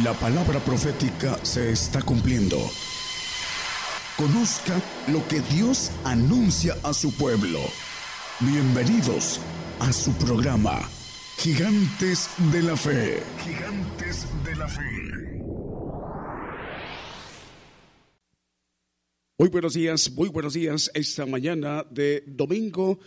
La palabra profética se está cumpliendo. Conozca lo que Dios anuncia a su pueblo. Bienvenidos a su programa, Gigantes de la Fe. Gigantes de la Fe. Muy buenos días, muy buenos días. Esta mañana de domingo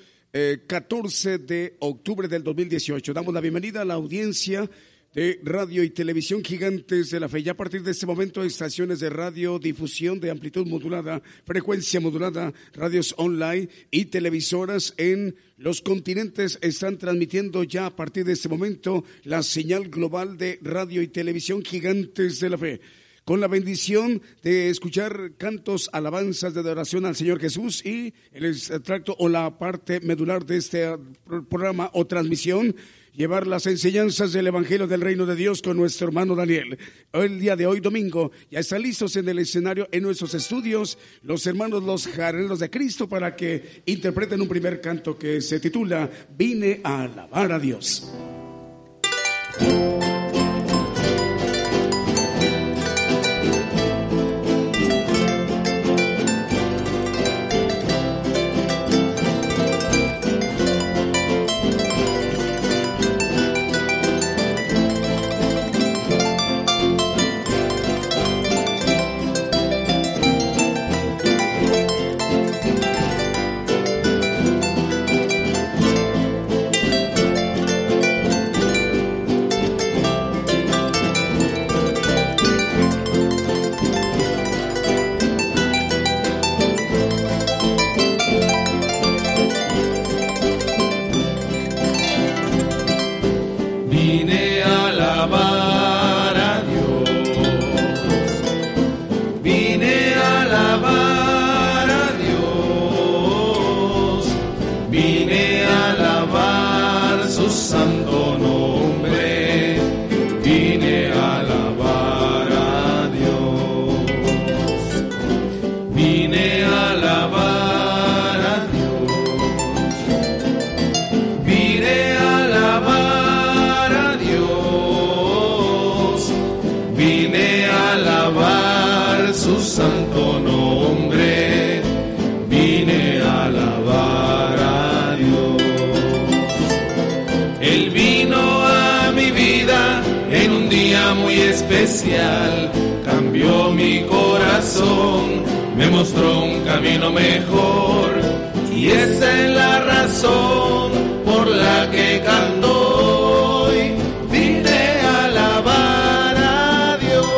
14 eh, de octubre del 2018. Damos la bienvenida a la audiencia de radio y televisión gigantes de la fe. Ya a partir de este momento, estaciones de radio, difusión de amplitud modulada, frecuencia modulada, radios online y televisoras en los continentes están transmitiendo ya a partir de este momento la señal global de radio y televisión gigantes de la fe con la bendición de escuchar cantos, alabanzas de adoración al Señor Jesús y el extracto o la parte medular de este programa o transmisión llevar las enseñanzas del Evangelio del Reino de Dios con nuestro hermano Daniel. El día de hoy, domingo, ya están listos en el escenario, en nuestros estudios, los hermanos los jarreros de Cristo para que interpreten un primer canto que se titula Vine a alabar a Dios. Me mostró un camino mejor y esa es la razón por la que canto hoy. Vine alabar a Dios.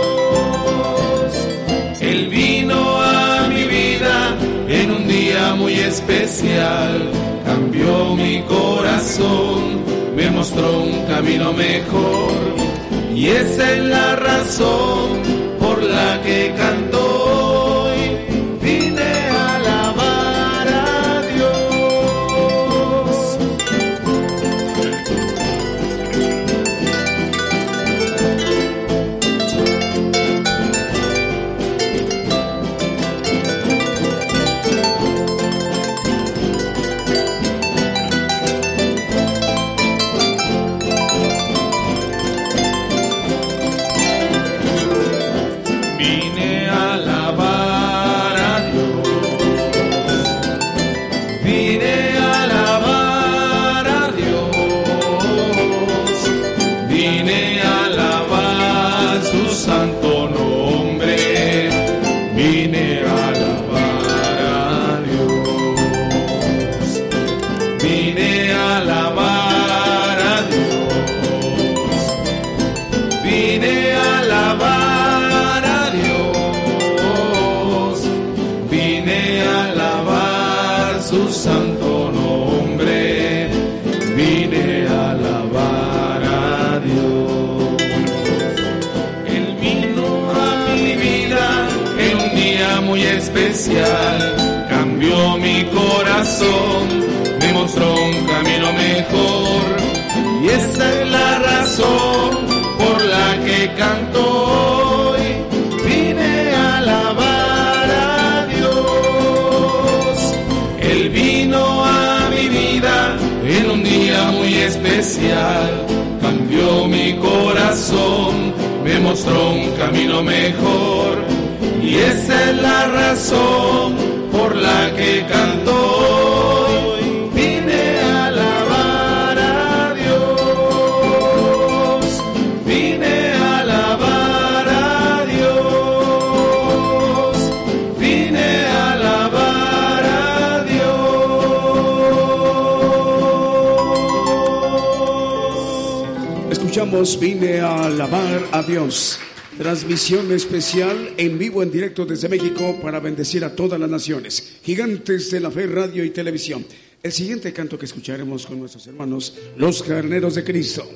Él vino a mi vida en un día muy especial, cambió mi corazón, me mostró un camino mejor y esa es la razón por la que canto me mostró un camino mejor. Y esa es la razón por la que canto hoy. Vine a alabar a Dios, Él vino a mi vida en un día muy especial, cambió mi corazón, me mostró un camino mejor. Y esa es la razón por la que cantó. Vine a alabar a Dios, vine a alabar a Dios, vine a alabar a Dios. Escuchamos, vine a alabar a Dios. Transmisión especial en vivo, en directo desde México para bendecir a todas las naciones. Gigantes de la fe, radio y televisión. El siguiente canto que escucharemos con nuestros hermanos, los carneros de Cristo.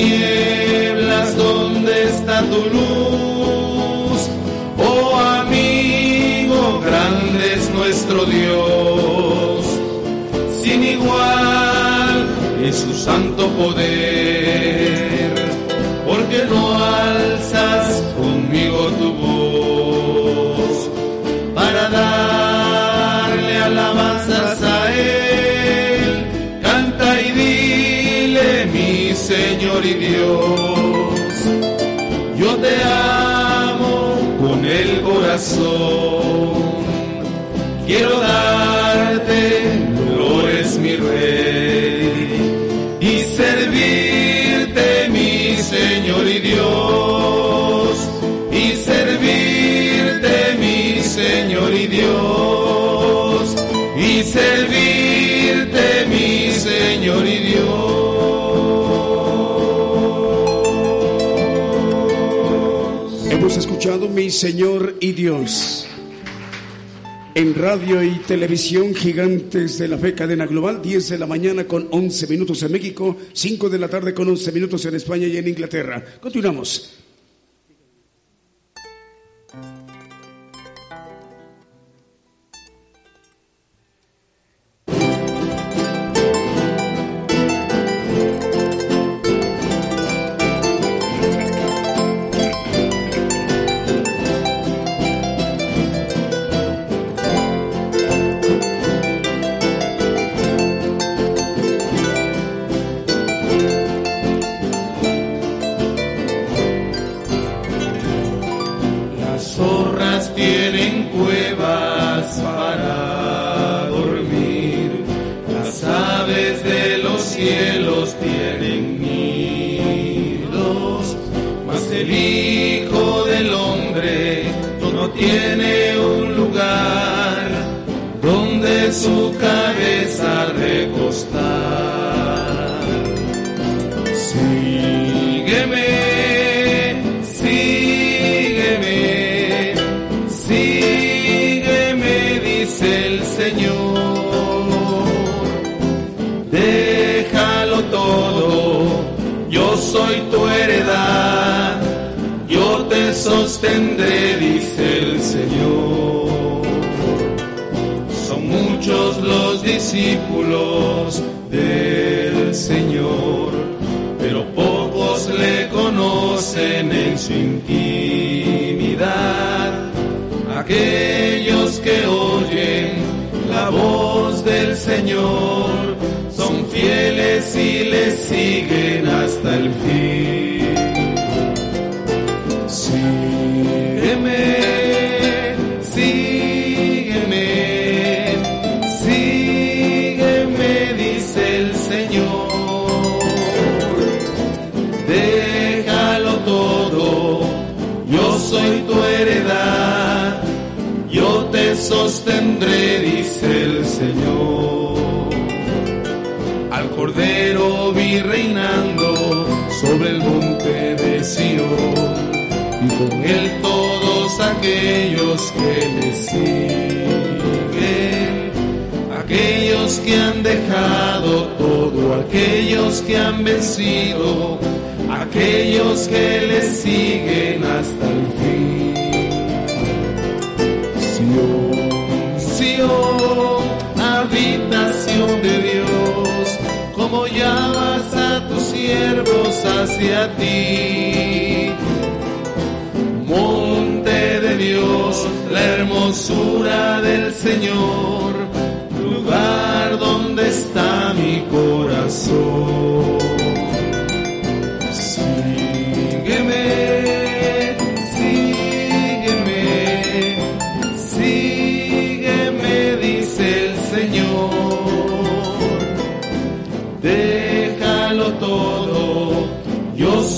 Tinieblas donde está tu luz. Oh amigo, grande es nuestro Dios sin igual es su santo poder, Dios, yo te amo con el corazón. Quiero darte, escuchado Mi Señor y Dios. En radio y televisión, gigantes de la fe, cadena global, 10 de la mañana con 11 minutos en México, 5 de la tarde con 11 minutos en España y en Inglaterra. Continuamos. Aquellos que han vencido, aquellos que le siguen hasta el fin. habitación de Dios, como llamas a tus siervos hacia ti. Monte de Dios, la hermosura del Señor, lugar donde está mi corazón.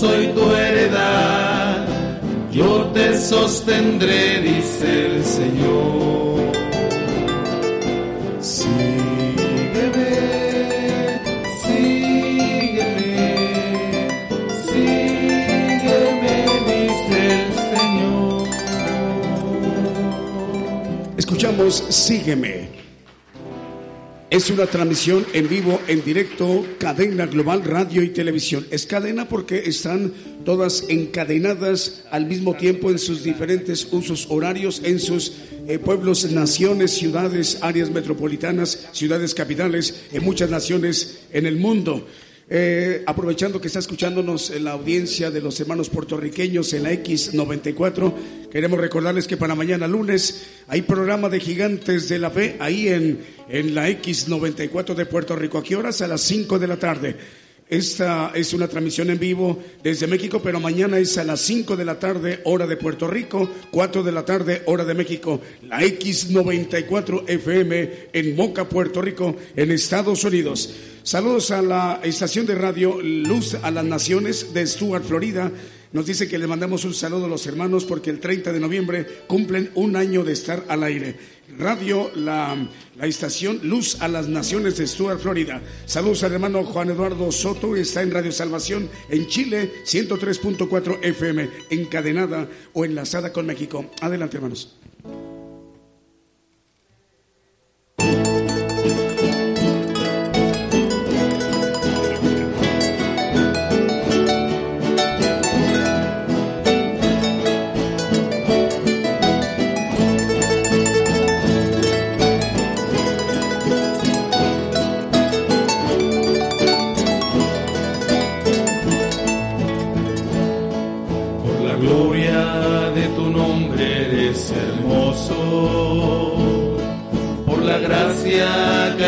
soy tu heredad, yo te sostendré, dice el Señor. Escuchamos Sígueme es una transmisión en vivo, en directo, cadena global, radio y televisión. Es cadena porque están todas encadenadas al mismo tiempo en sus diferentes usos horarios, en sus eh, pueblos, naciones, ciudades, áreas metropolitanas, ciudades capitales, en muchas naciones en el mundo. Eh, aprovechando que está escuchándonos en la audiencia de los hermanos puertorriqueños en la X94, queremos recordarles que para mañana lunes hay programa de Gigantes de la Fe ahí en, en la X94 de Puerto Rico. ¿A qué horas? A las 5 de la tarde. Esta es una transmisión en vivo desde México, pero mañana es a las 5 de la tarde, hora de Puerto Rico, 4 de la tarde, hora de México, la X94 FM en Moca, Puerto Rico, en Estados Unidos. Saludos a la estación de radio Luz a las Naciones de Stuart, Florida. Nos dice que le mandamos un saludo a los hermanos porque el 30 de noviembre cumplen un año de estar al aire. Radio, la, la estación Luz a las Naciones de Stuart, Florida. Saludos al hermano Juan Eduardo Soto, está en Radio Salvación en Chile, 103.4 FM, encadenada o enlazada con México. Adelante, hermanos.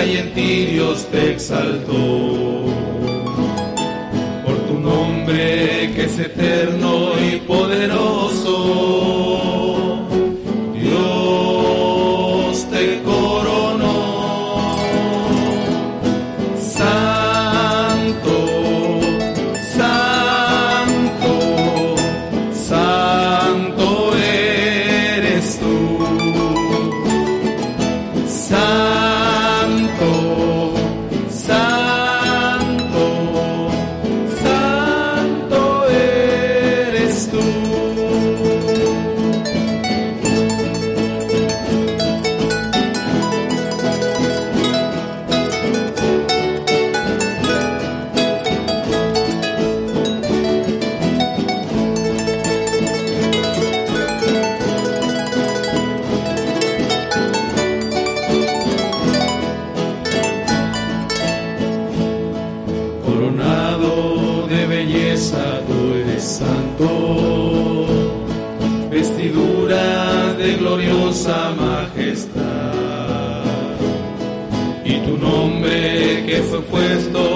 Y en ti Dios te exaltó. Por tu nombre que es eterno y poderoso majestad. Y tu nombre que fue puesto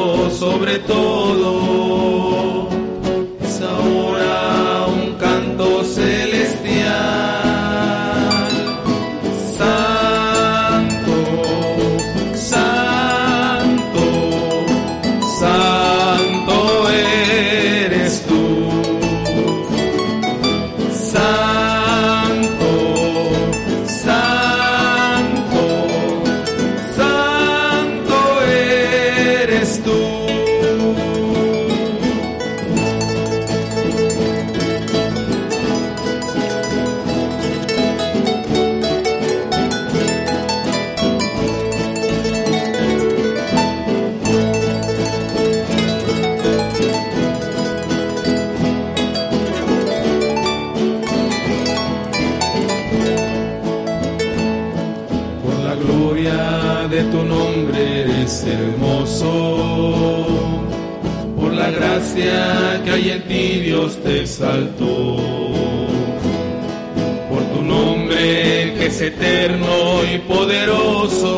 poderoso,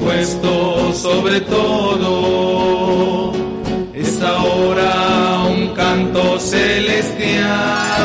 puesto sobre todo, es ahora un canto celestial.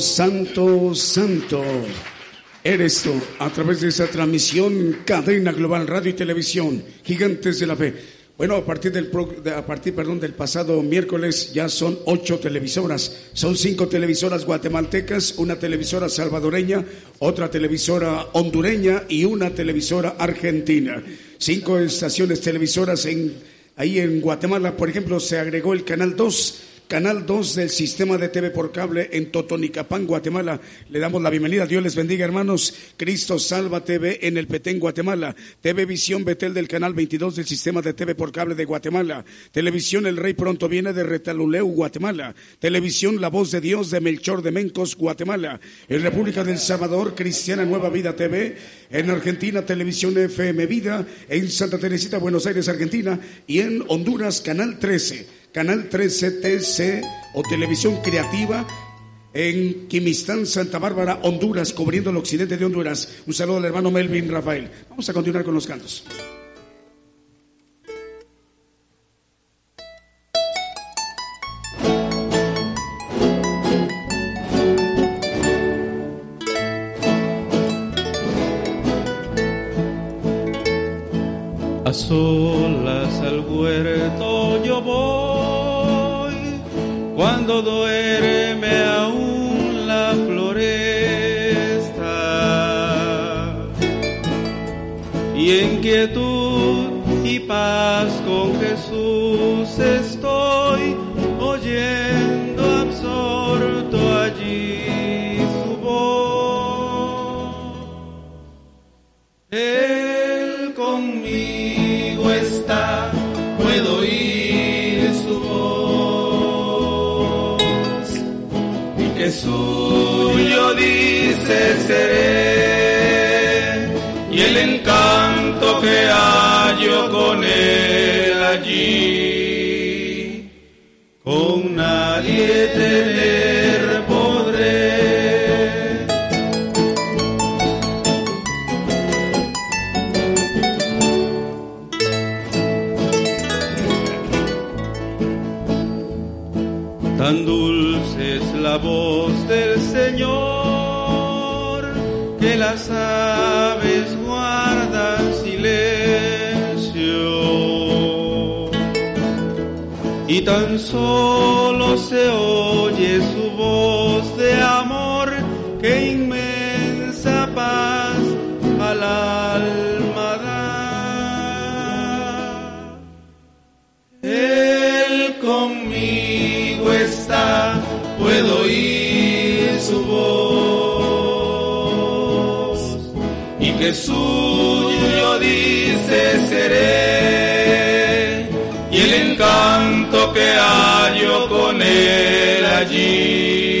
Santo, Santo. Eres tú a través de esa transmisión cadena global radio y televisión gigantes de la fe. Bueno, a partir del a partir perdón del pasado miércoles ya son ocho televisoras. Son cinco televisoras guatemaltecas, una televisora salvadoreña, otra televisora hondureña y una televisora argentina. Cinco estaciones televisoras en ahí en Guatemala, por ejemplo, se agregó el canal 2 Canal 2 del sistema de TV por cable en Totonicapán, Guatemala. Le damos la bienvenida. Dios les bendiga, hermanos. Cristo Salva TV en el Petén, Guatemala. TV Visión Betel del Canal 22 del sistema de TV por cable de Guatemala. Televisión El Rey Pronto Viene de Retaluleu, Guatemala. Televisión La Voz de Dios de Melchor de Mencos, Guatemala. En República del Salvador, Cristiana Nueva Vida TV. En Argentina, Televisión FM Vida. En Santa Teresita, Buenos Aires, Argentina. Y en Honduras, Canal 13. Canal 13 TC o Televisión Creativa en Quimistán, Santa Bárbara, Honduras, cubriendo el occidente de Honduras. Un saludo al hermano Melvin Rafael. Vamos a continuar con los cantos. A solas al huerto cuando duerme aún la floresta. Y en quietud y paz y el encanto que hallo Y tan solo se oye su voz de amor que inmensa paz al alma da. Él conmigo está, puedo oír su voz. Y que suyo dice seré, encanto que hallo con él allí,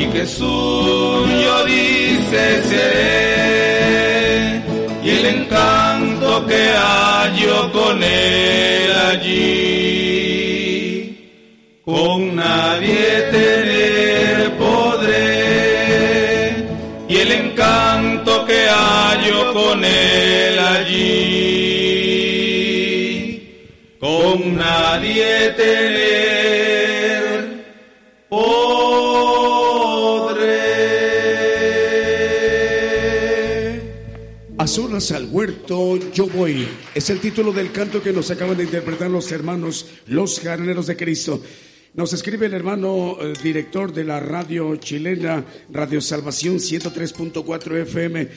Y que suyo dice seré, y el encanto que hallo con él allí, con nadie tener podré, y el encanto que hallo con él allí, con nadie tener A solas al huerto yo voy. Es el título del canto que nos acaban de interpretar los hermanos, los jardineros de Cristo. Nos escribe el hermano eh, director de la radio chilena, Radio Salvación 103.4 FM.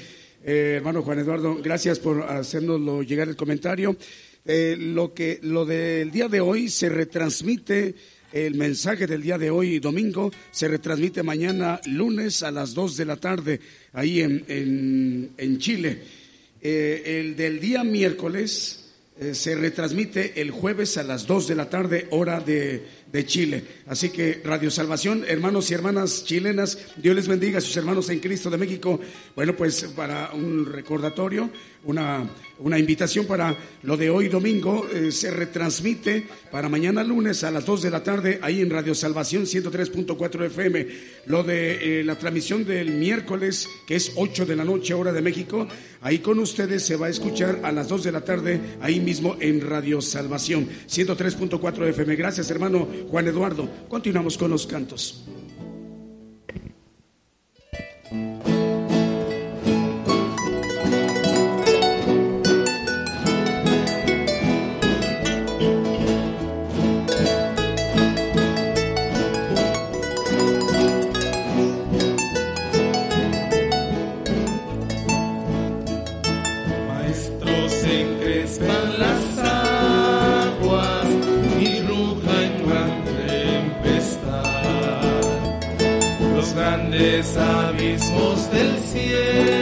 Eh, hermano Juan Eduardo, gracias por hacernoslo llegar el comentario. Eh, lo que lo del día de hoy se retransmite el mensaje del día de hoy, domingo, se retransmite mañana, lunes, a las 2 de la tarde, ahí en, en, en Chile. Eh, el del día miércoles eh, se retransmite el jueves a las 2 de la tarde, hora de, de Chile. Así que Radio Salvación, hermanos y hermanas chilenas, Dios les bendiga a sus hermanos en Cristo de México. Bueno, pues para un recordatorio, una, una invitación para lo de hoy domingo, eh, se retransmite para mañana lunes a las 2 de la tarde ahí en Radio Salvación 103.4 FM. Lo de eh, la transmisión del miércoles, que es 8 de la noche hora de México, ahí con ustedes se va a escuchar a las 2 de la tarde ahí mismo en Radio Salvación 103.4 FM. Gracias hermano Juan Eduardo. Continuamos con los cantos. Abismos del cielo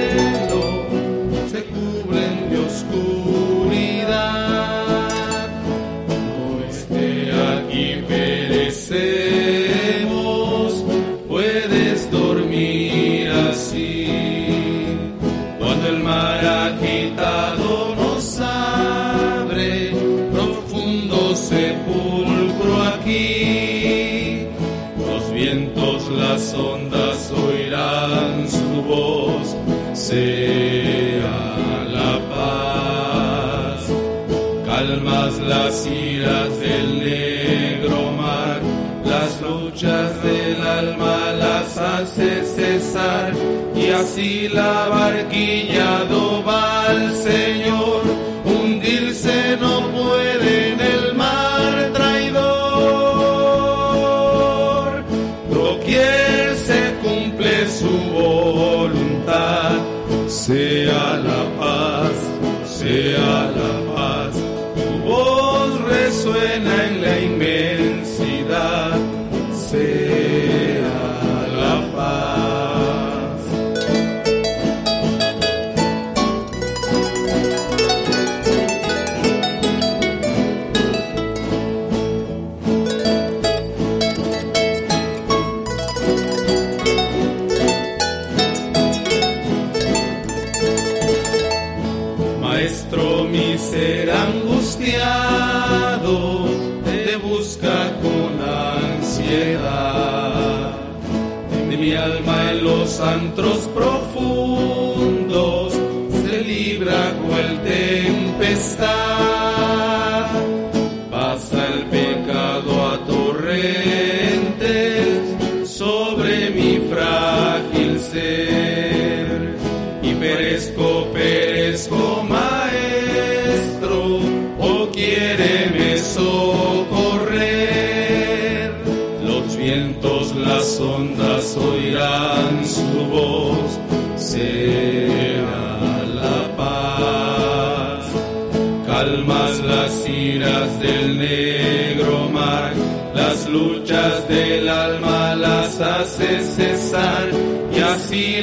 las iras del negro mar, las luchas del alma las hace cesar y así la barquilla va al Señor, los antros profundos se libra cual tempestad. Pasa el pecado a torrentes sobre mi frágil ser y perezco, perezco, maestro, o quiéreme socorrer. Los vientos, las ondas oirán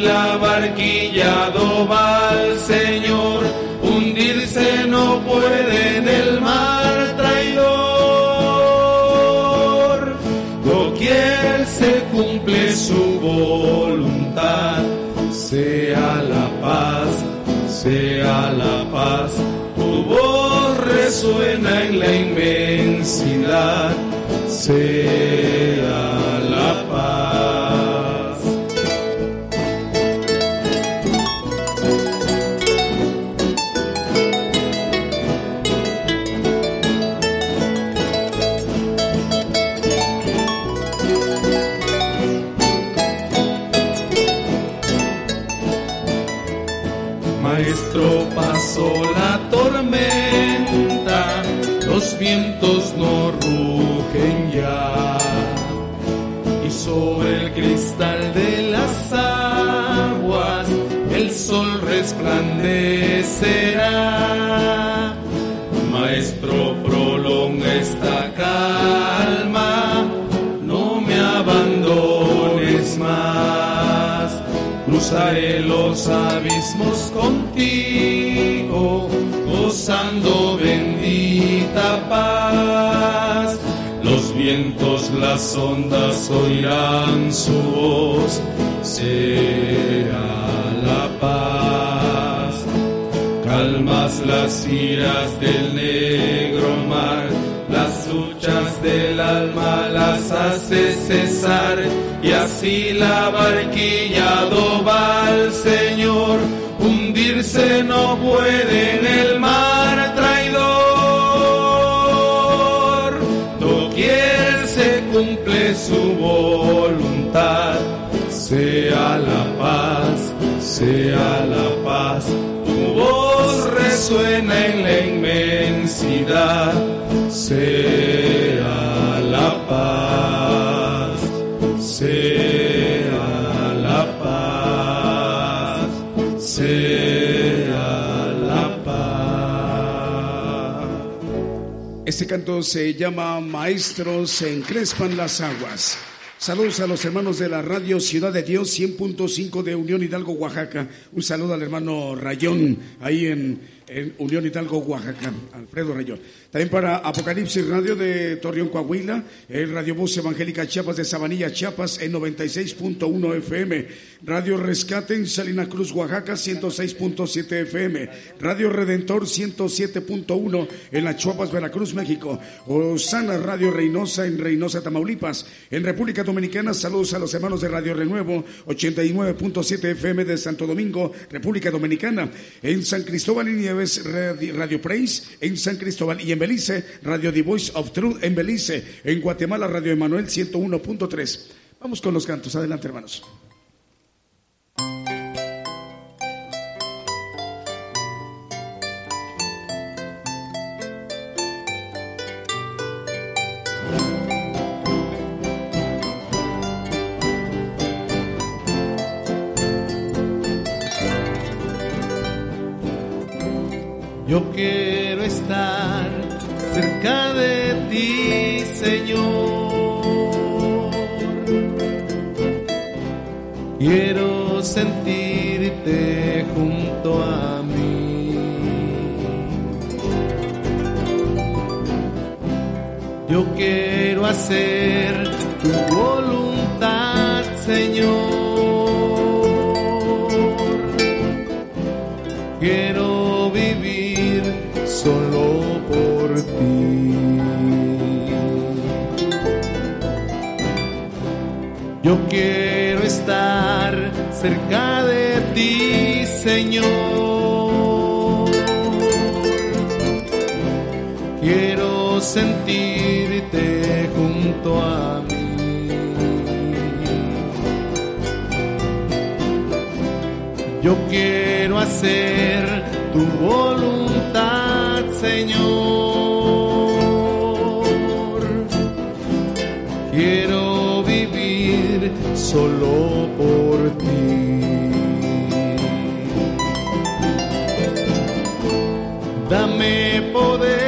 la barquilla va al Señor, hundirse no puede en el mar traidor. Doquier se cumple su voluntad, sea la paz, sea la paz. Tu voz resuena en la inmensidad, sea Cruzaré los abismos contigo, gozando bendita paz. Los vientos, las ondas oirán su voz, será la paz. Calmas las iras del negro mar, las luchas del alma las hace cesar, y así la barquilla va al Señor, hundirse no puede en el mar su voluntad. Sea la paz, sea la paz. Tu voz resuena en la inmensidad. Sea la paz, Este canto se llama Maestros se encrespan las aguas. Saludos a los hermanos de la radio Ciudad de Dios 100.5 de Unión Hidalgo, Oaxaca. Un saludo al hermano Rayón ahí en, en Unión Hidalgo, Oaxaca. Alfredo Rayón. También para Apocalipsis Radio de Torreón, Coahuila, el Radio Voz Evangélica Chiapas de Sabanilla, Chiapas en 96.1 FM, Radio Rescate en Salina Cruz, Oaxaca 106.7 FM, Radio Redentor 107.1 en la Chiapas, Veracruz, México, Osana Radio Reynosa en Reynosa, Tamaulipas, en República Dominicana, saludos a los hermanos de Radio Renuevo 89.7 FM de Santo Domingo, República Dominicana, en San Cristóbal y Nieves Radio Praise, en San Cristóbal y en Belice, Radio The Voice of Truth en Belice, en Guatemala, Radio Emanuel 101.3. Vamos con los cantos, adelante hermanos. Yo quiero estar de ti, Señor. Quiero sentirte junto a mí. Yo quiero hacer Yo quiero estar cerca de ti, Señor. Quiero sentirte junto a mí. Yo quiero hacer tu voluntad, solo por ti. Dame poder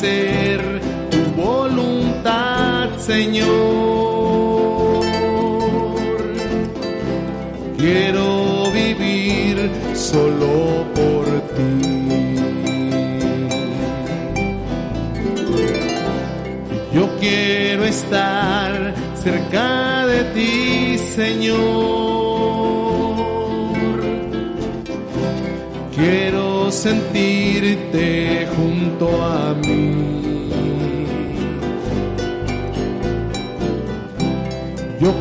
hacer tu voluntad, Señor. Quiero vivir solo por ti. Yo quiero estar cerca de ti, Señor. Quiero sentirte junto a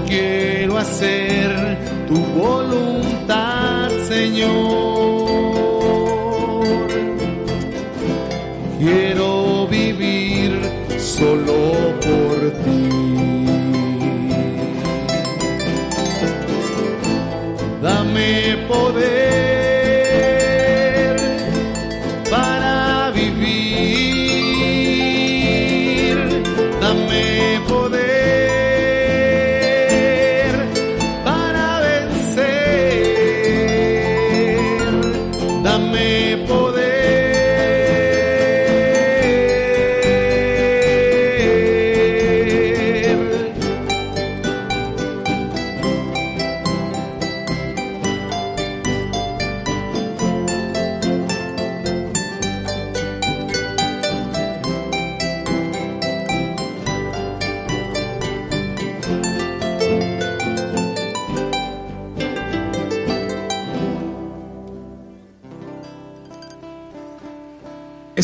quiero hacer tu voluntad, Señor. Quiero vivir solo por ti.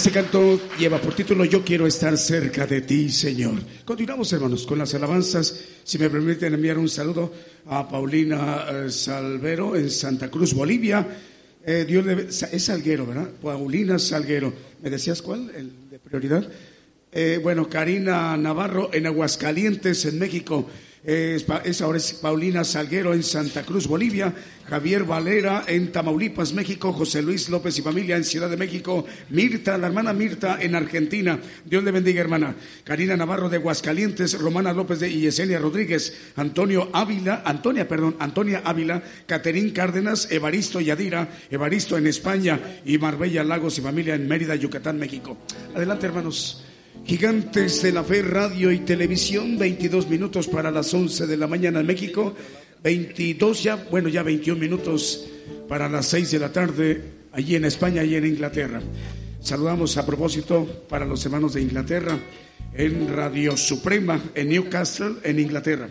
Canto lleva por título Yo quiero estar cerca de ti, Señor. Continuamos, hermanos, con las alabanzas. Si me permiten enviar un saludo a Paulina eh, Salvero en Santa Cruz, Bolivia. Eh, Dios es Salguero, ¿verdad? Paulina Salguero. ¿Me decías cuál? El de prioridad. Eh, bueno, Karina Navarro en Aguascalientes, en México. Es, ahora es Paulina Salguero en Santa Cruz, Bolivia, Javier Valera en Tamaulipas, México, José Luis López y familia en Ciudad de México, Mirta, la hermana Mirta en Argentina. Dios le bendiga, hermana. Karina Navarro de Aguascalientes, Romana López de Yesenia Rodríguez, Antonio Ávila, Antonia, perdón, Antonia Ávila, Caterín Cárdenas, Evaristo Yadira, Evaristo en España y Marbella Lagos y familia en Mérida, Yucatán, México. Adelante, hermanos. Gigantes de la Fe, Radio y Televisión, 22 minutos para las 11 de la mañana en México, 22 ya, bueno, ya 21 minutos para las 6 de la tarde allí en España y en Inglaterra. Saludamos a propósito para los hermanos de Inglaterra en Radio Suprema en Newcastle, en Inglaterra.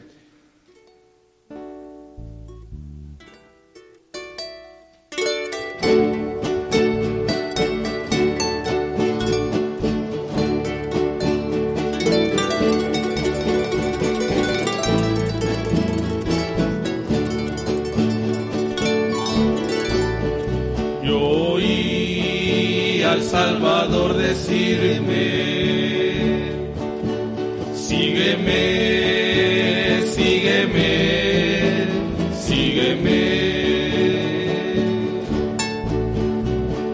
Decirme, sígueme, sígueme, sígueme.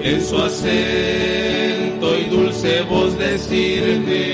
En su acento y dulce voz decirme,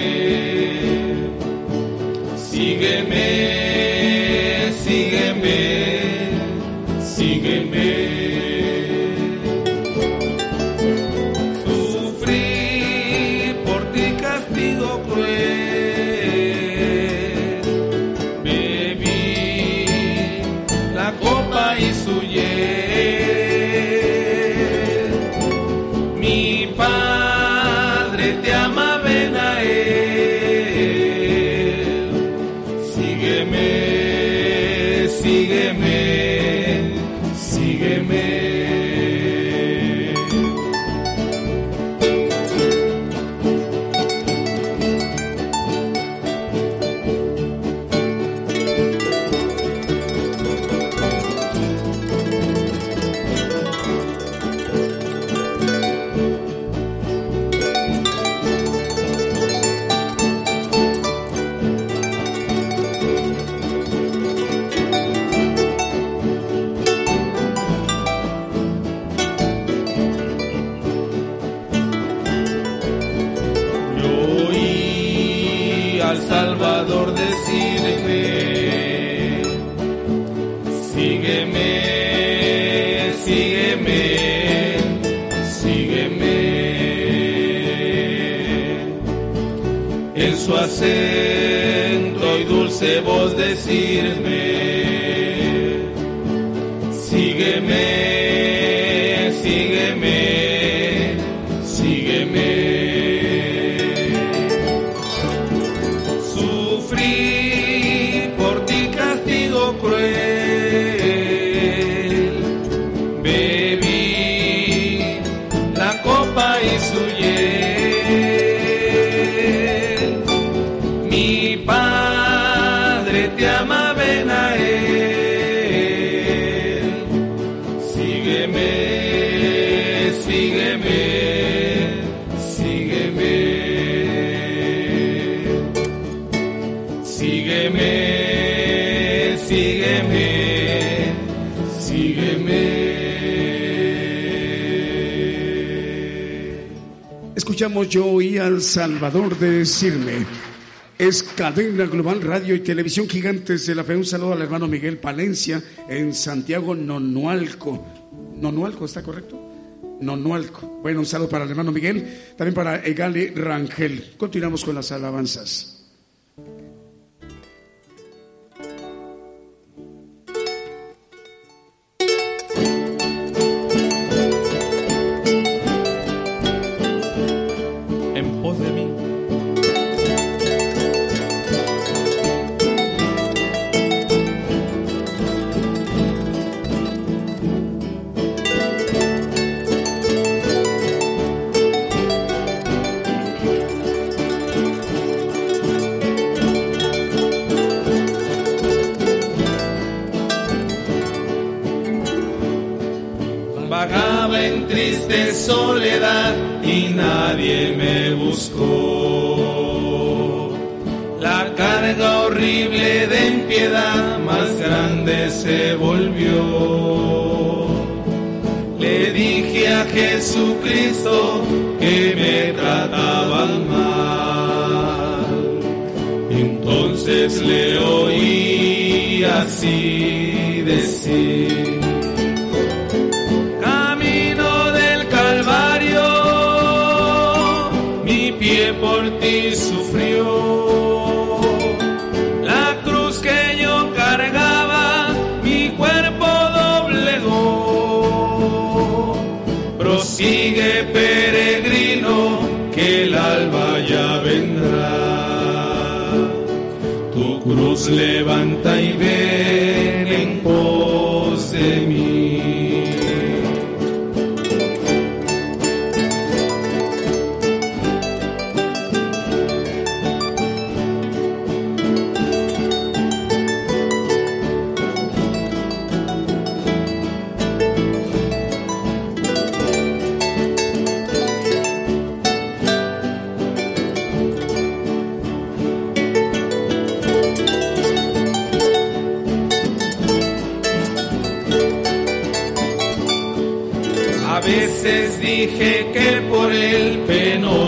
dulce voz decirme, escuchamos Yo oí al Salvador decirme. Es cadena global radio y televisión gigantes de la fe. Un saludo al hermano Miguel Palencia en Santiago Nonualco. Nonualco, ¿está correcto? Nonualco. Bueno, un saludo para el hermano Miguel, también para Egali Rangel. Continuamos con las alabanzas. se volvió. Le dije a Jesucristo que me trataban mal. Entonces le oí así decir. Camino del Calvario, mi pie por ti sufrió. cruz levanta y ven en.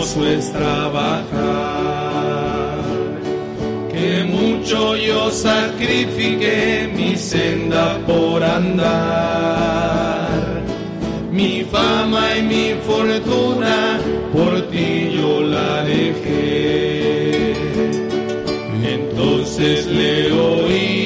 gozo es trabajar. Que mucho yo sacrifiqué mi senda por andar. Mi fama y mi fortuna por ti yo la dejé. Entonces le oí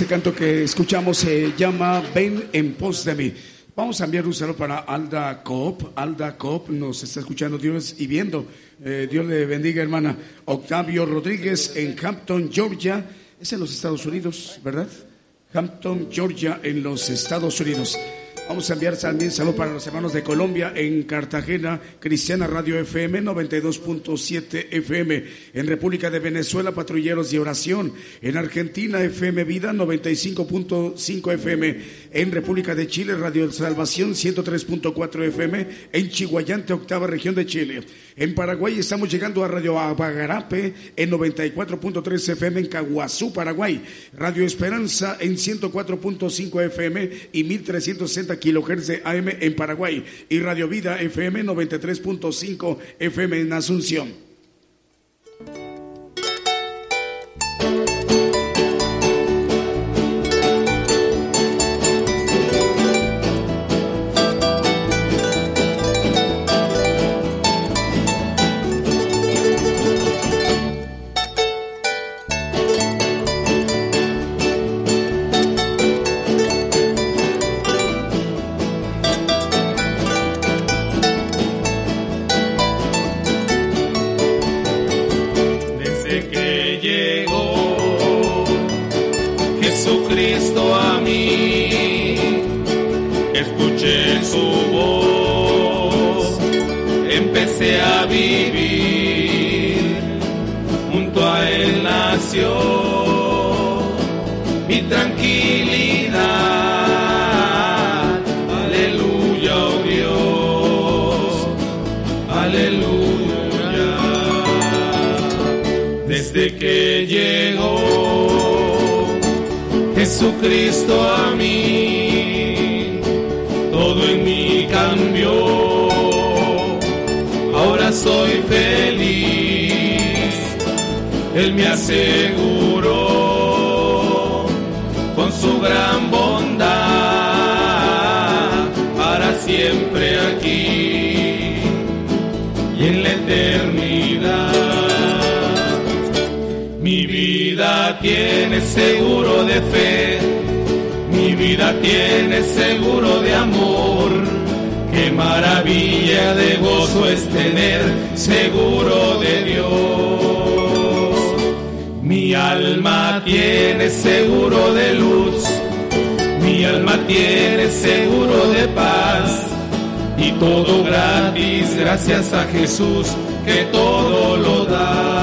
escuchamos se llama Ven en pos de mí. Vamos a enviar un saludo para Alda Coop. Alda Coop nos está escuchando Dios y viendo. Eh, Dios le bendiga, hermana. Octavio Rodríguez en Hampton, Georgia. Es en los Estados Unidos, ¿verdad? Hampton, Georgia, en los Estados Unidos. Vamos a enviar también saludo para los hermanos de Colombia en Cartagena, Cristiana Radio FM 92.7 FM. En República de Venezuela, Patrulleros de Oración. En Argentina, FM Vida 95.5 FM. En República de Chile, Radio Salvación 103.4 FM. En Chihuayante, octava región de Chile. En Paraguay estamos llegando a Radio Abagarape en 94.3 FM en Caguazú, Paraguay. Radio Esperanza en 104.5 FM y 1360 kilohertz de AM en Paraguay y Radio Vida FM 93.5 FM en Asunción. Vivir, junto a él nació mi tranquilidad. Aleluya, oh Dios, aleluya. Desde que llegó Jesucristo a mí, me aseguró con su gran bondad para siempre aquí y en la eternidad. Mi vida tiene seguro de fe, mi vida tiene seguro de amor. Qué maravilla de gozo es tener seguro de Dios. Mi alma tiene seguro de luz, mi alma tiene seguro de paz. Y todo gratis, gracias a Jesús que todo lo da.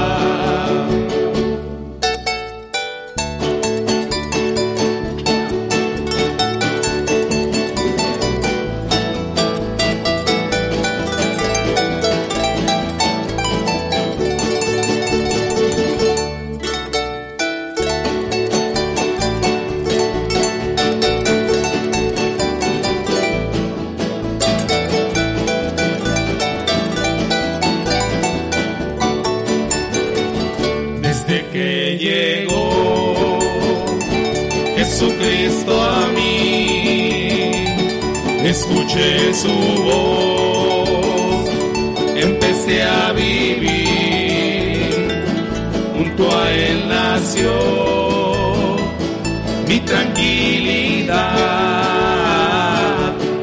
A vivir, junto a él nació mi tranquilidad.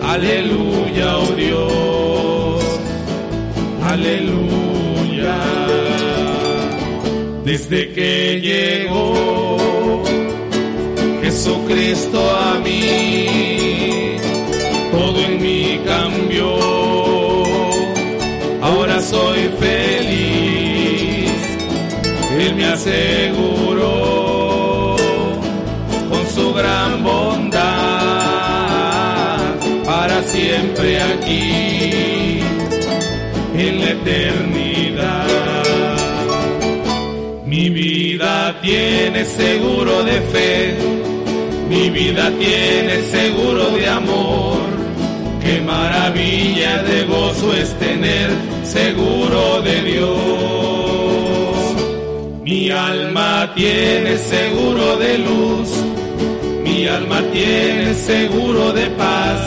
Aleluya, oh Dios, aleluya. Desde que llegó Jesucristo a mí, me aseguró con su gran bondad para siempre aquí en la eternidad. Mi vida tiene seguro de fe, mi vida tiene seguro de amor. Qué maravilla de gozo es tener seguro de Dios. Mi alma tiene seguro de luz, mi alma tiene seguro de paz.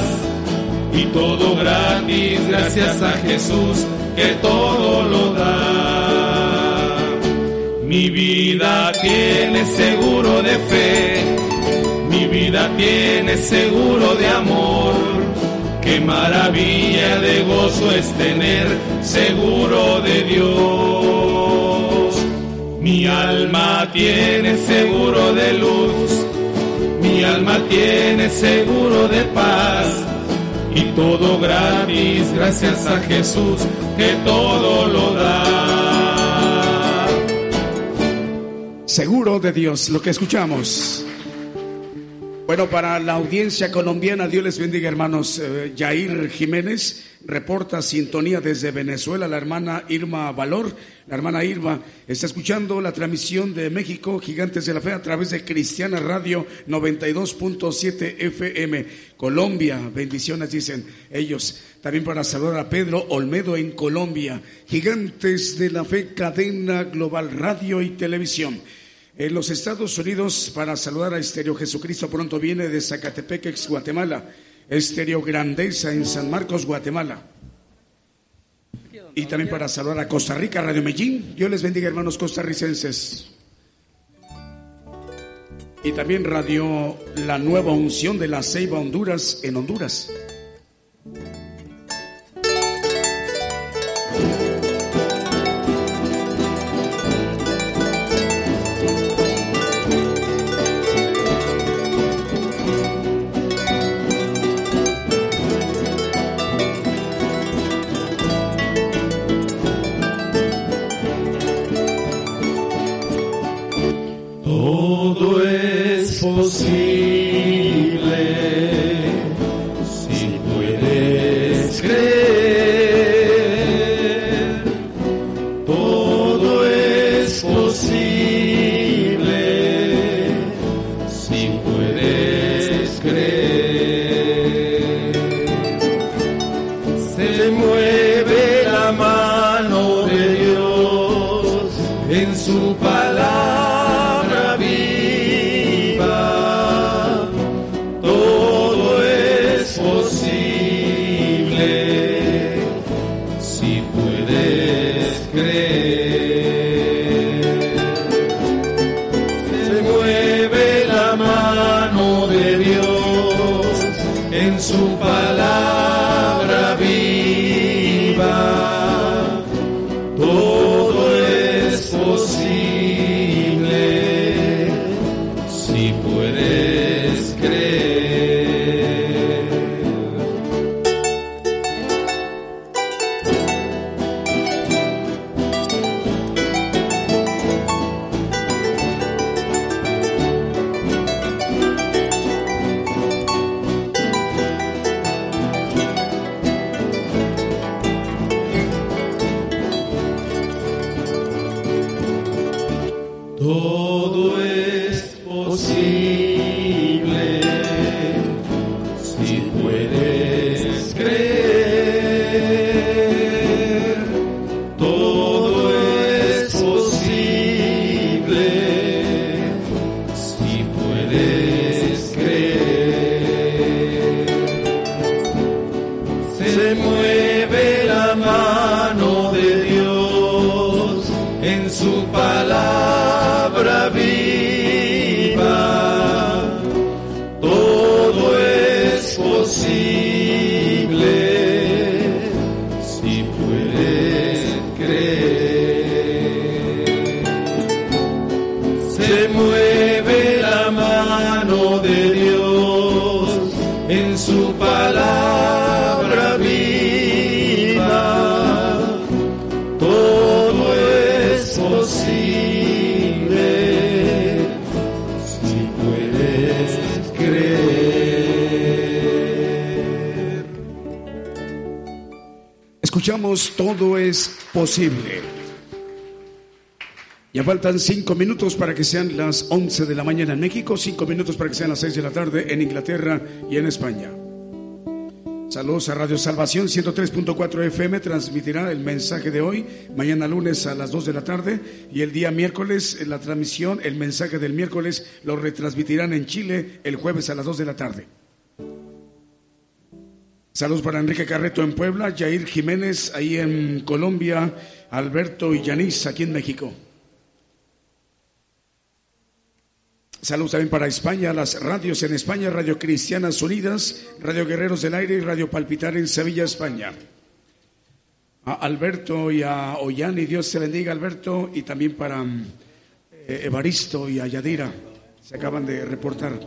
Y todo gratis gracias a Jesús que todo lo da. Mi vida tiene seguro de fe, mi vida tiene seguro de amor. Qué maravilla de gozo es tener seguro de Dios. Mi alma tiene seguro de luz, mi alma tiene seguro de paz. Y todo gratis gracias a Jesús que todo lo da. Seguro de Dios, lo que escuchamos. Bueno, para la audiencia colombiana, Dios les bendiga, hermanos. Eh, Jair Jiménez reporta sintonía desde Venezuela. La hermana Irma Valor, la hermana Irma, está escuchando la transmisión de México, Gigantes de la Fe, a través de Cristiana Radio 92.7 FM. Colombia, bendiciones, dicen ellos. También para saludar a Pedro Olmedo en Colombia. Gigantes de la Fe, cadena global, radio y televisión. En los Estados Unidos, para saludar a Estéreo Jesucristo, pronto viene de Zacatepec, ex Guatemala. Estéreo Grandeza en San Marcos, Guatemala. Y también para saludar a Costa Rica, Radio Medellín. Dios les bendiga, hermanos costarricenses. Y también Radio La Nueva Unción de la Ceiba, Honduras, en Honduras. Todo es posible. Ya faltan cinco minutos para que sean las 11 de la mañana en México, cinco minutos para que sean las 6 de la tarde en Inglaterra y en España. Saludos a Radio Salvación 103.4 FM, transmitirá el mensaje de hoy, mañana lunes a las 2 de la tarde y el día miércoles la transmisión, el mensaje del miércoles lo retransmitirán en Chile el jueves a las 2 de la tarde. Saludos para Enrique Carreto en Puebla, Jair Jiménez ahí en Colombia, Alberto y Yanis aquí en México. Saludos también para España, las radios en España, Radio Cristianas Unidas, Radio Guerreros del Aire y Radio Palpitar en Sevilla, España. A Alberto y a Ollani, Dios te bendiga Alberto, y también para eh, Evaristo y a Yadira, se acaban de reportar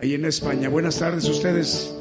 ahí en España. Buenas tardes ustedes.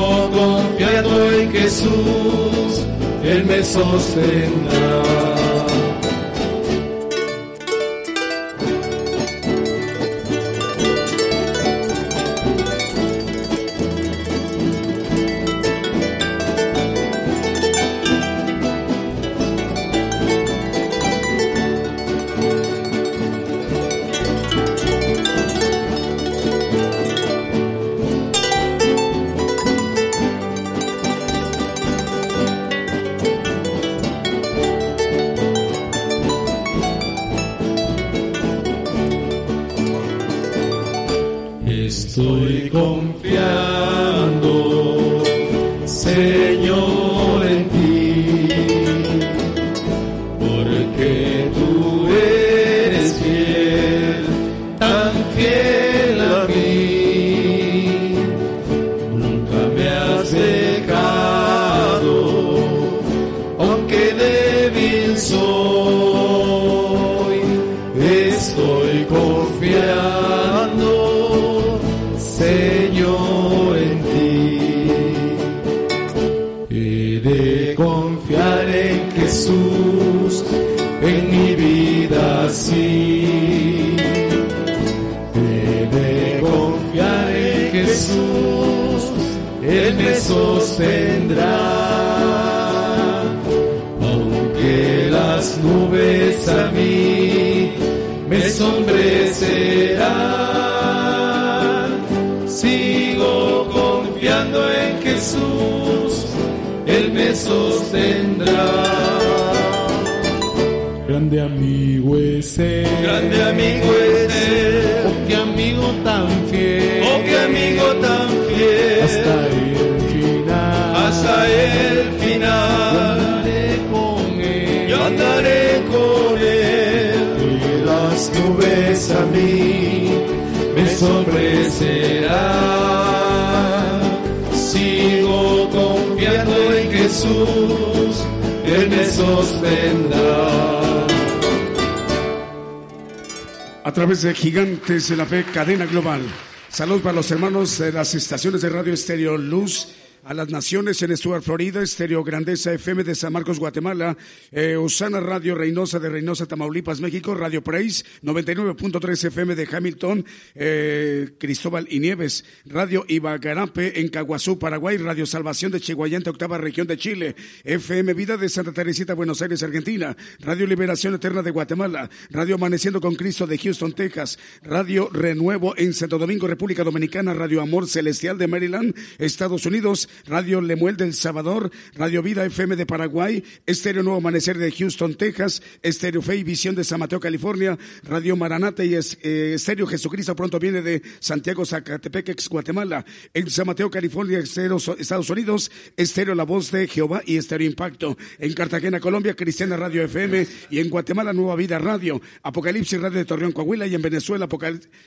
Sigo confiando en Jesús, Él me sostendrá. De Gigantes de la Fe, cadena global. Saludos para los hermanos de las estaciones de radio Estéreo Luz a las naciones en Stuart, Florida, Estéreo Grandeza FM de San Marcos, Guatemala, eh, Radio Reynosa de Reynosa, Tamaulipas, México, Radio Praise 99.3 FM de Hamilton, eh, Cristóbal y Nieves, Radio Ibagarape en Caguazú, Paraguay, Radio Salvación de Chihuayante, octava región de Chile, FM Vida de Santa Teresita, Buenos Aires, Argentina, Radio Liberación Eterna de Guatemala, Radio Amaneciendo con Cristo de Houston, Texas, Radio Renuevo en Santo Domingo, República Dominicana, Radio Amor Celestial de Maryland, Estados Unidos, Radio Lemuel del Salvador, Radio Vida FM de Paraguay, Estéreo Nuevo Amanecer de Houston, Texas, Estéreo Fe y Visión de San Mateo, California, Radio Maranata y eh, Estéreo Jesucristo pronto viene de Santiago, Zacatepec, Guatemala, en San Mateo, California, Estéreo Estados Unidos, Estéreo La Voz de Jehová y Estéreo Impacto, en Cartagena, Colombia, Cristiana Radio FM y en Guatemala, Nueva Vida Radio, Apocalipsis Radio de Torreón, Coahuila y en Venezuela,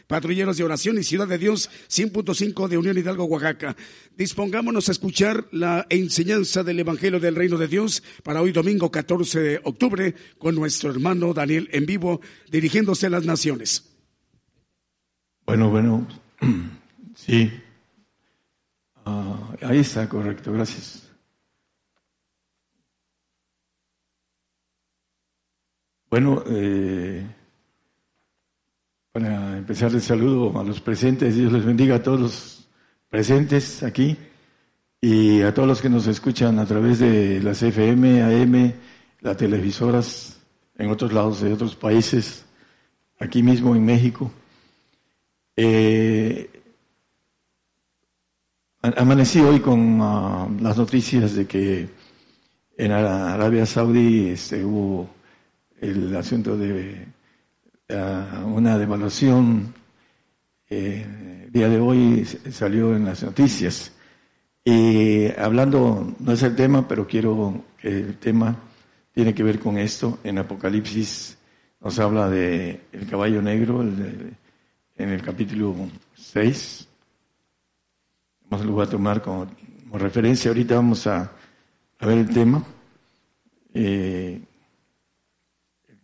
Patrulleros de Oración y Ciudad de Dios, 100.5 de Unión Hidalgo, Oaxaca. Dispongámonos a escuchar la enseñanza del Evangelio del Reino de Dios para hoy domingo 14 de octubre con nuestro hermano Daniel en vivo dirigiéndose a las naciones. Bueno, bueno, sí. Ah, ahí está, correcto, gracias. Bueno, eh, para empezar el saludo a los presentes, Dios les bendiga a todos los presentes aquí y a todos los que nos escuchan a través de las FM, AM, las televisoras en otros lados de otros países, aquí mismo en México. Eh, amanecí hoy con ah, las noticias de que en Arabia Saudí este, hubo el asunto de ah, una devaluación. Eh, el día de hoy salió en las noticias. Y hablando, no es el tema, pero quiero que el tema tiene que ver con esto. En Apocalipsis nos habla de el caballo negro en el capítulo 6 lo voy a tomar como, referencia. Ahorita vamos a, ver el tema. Eh,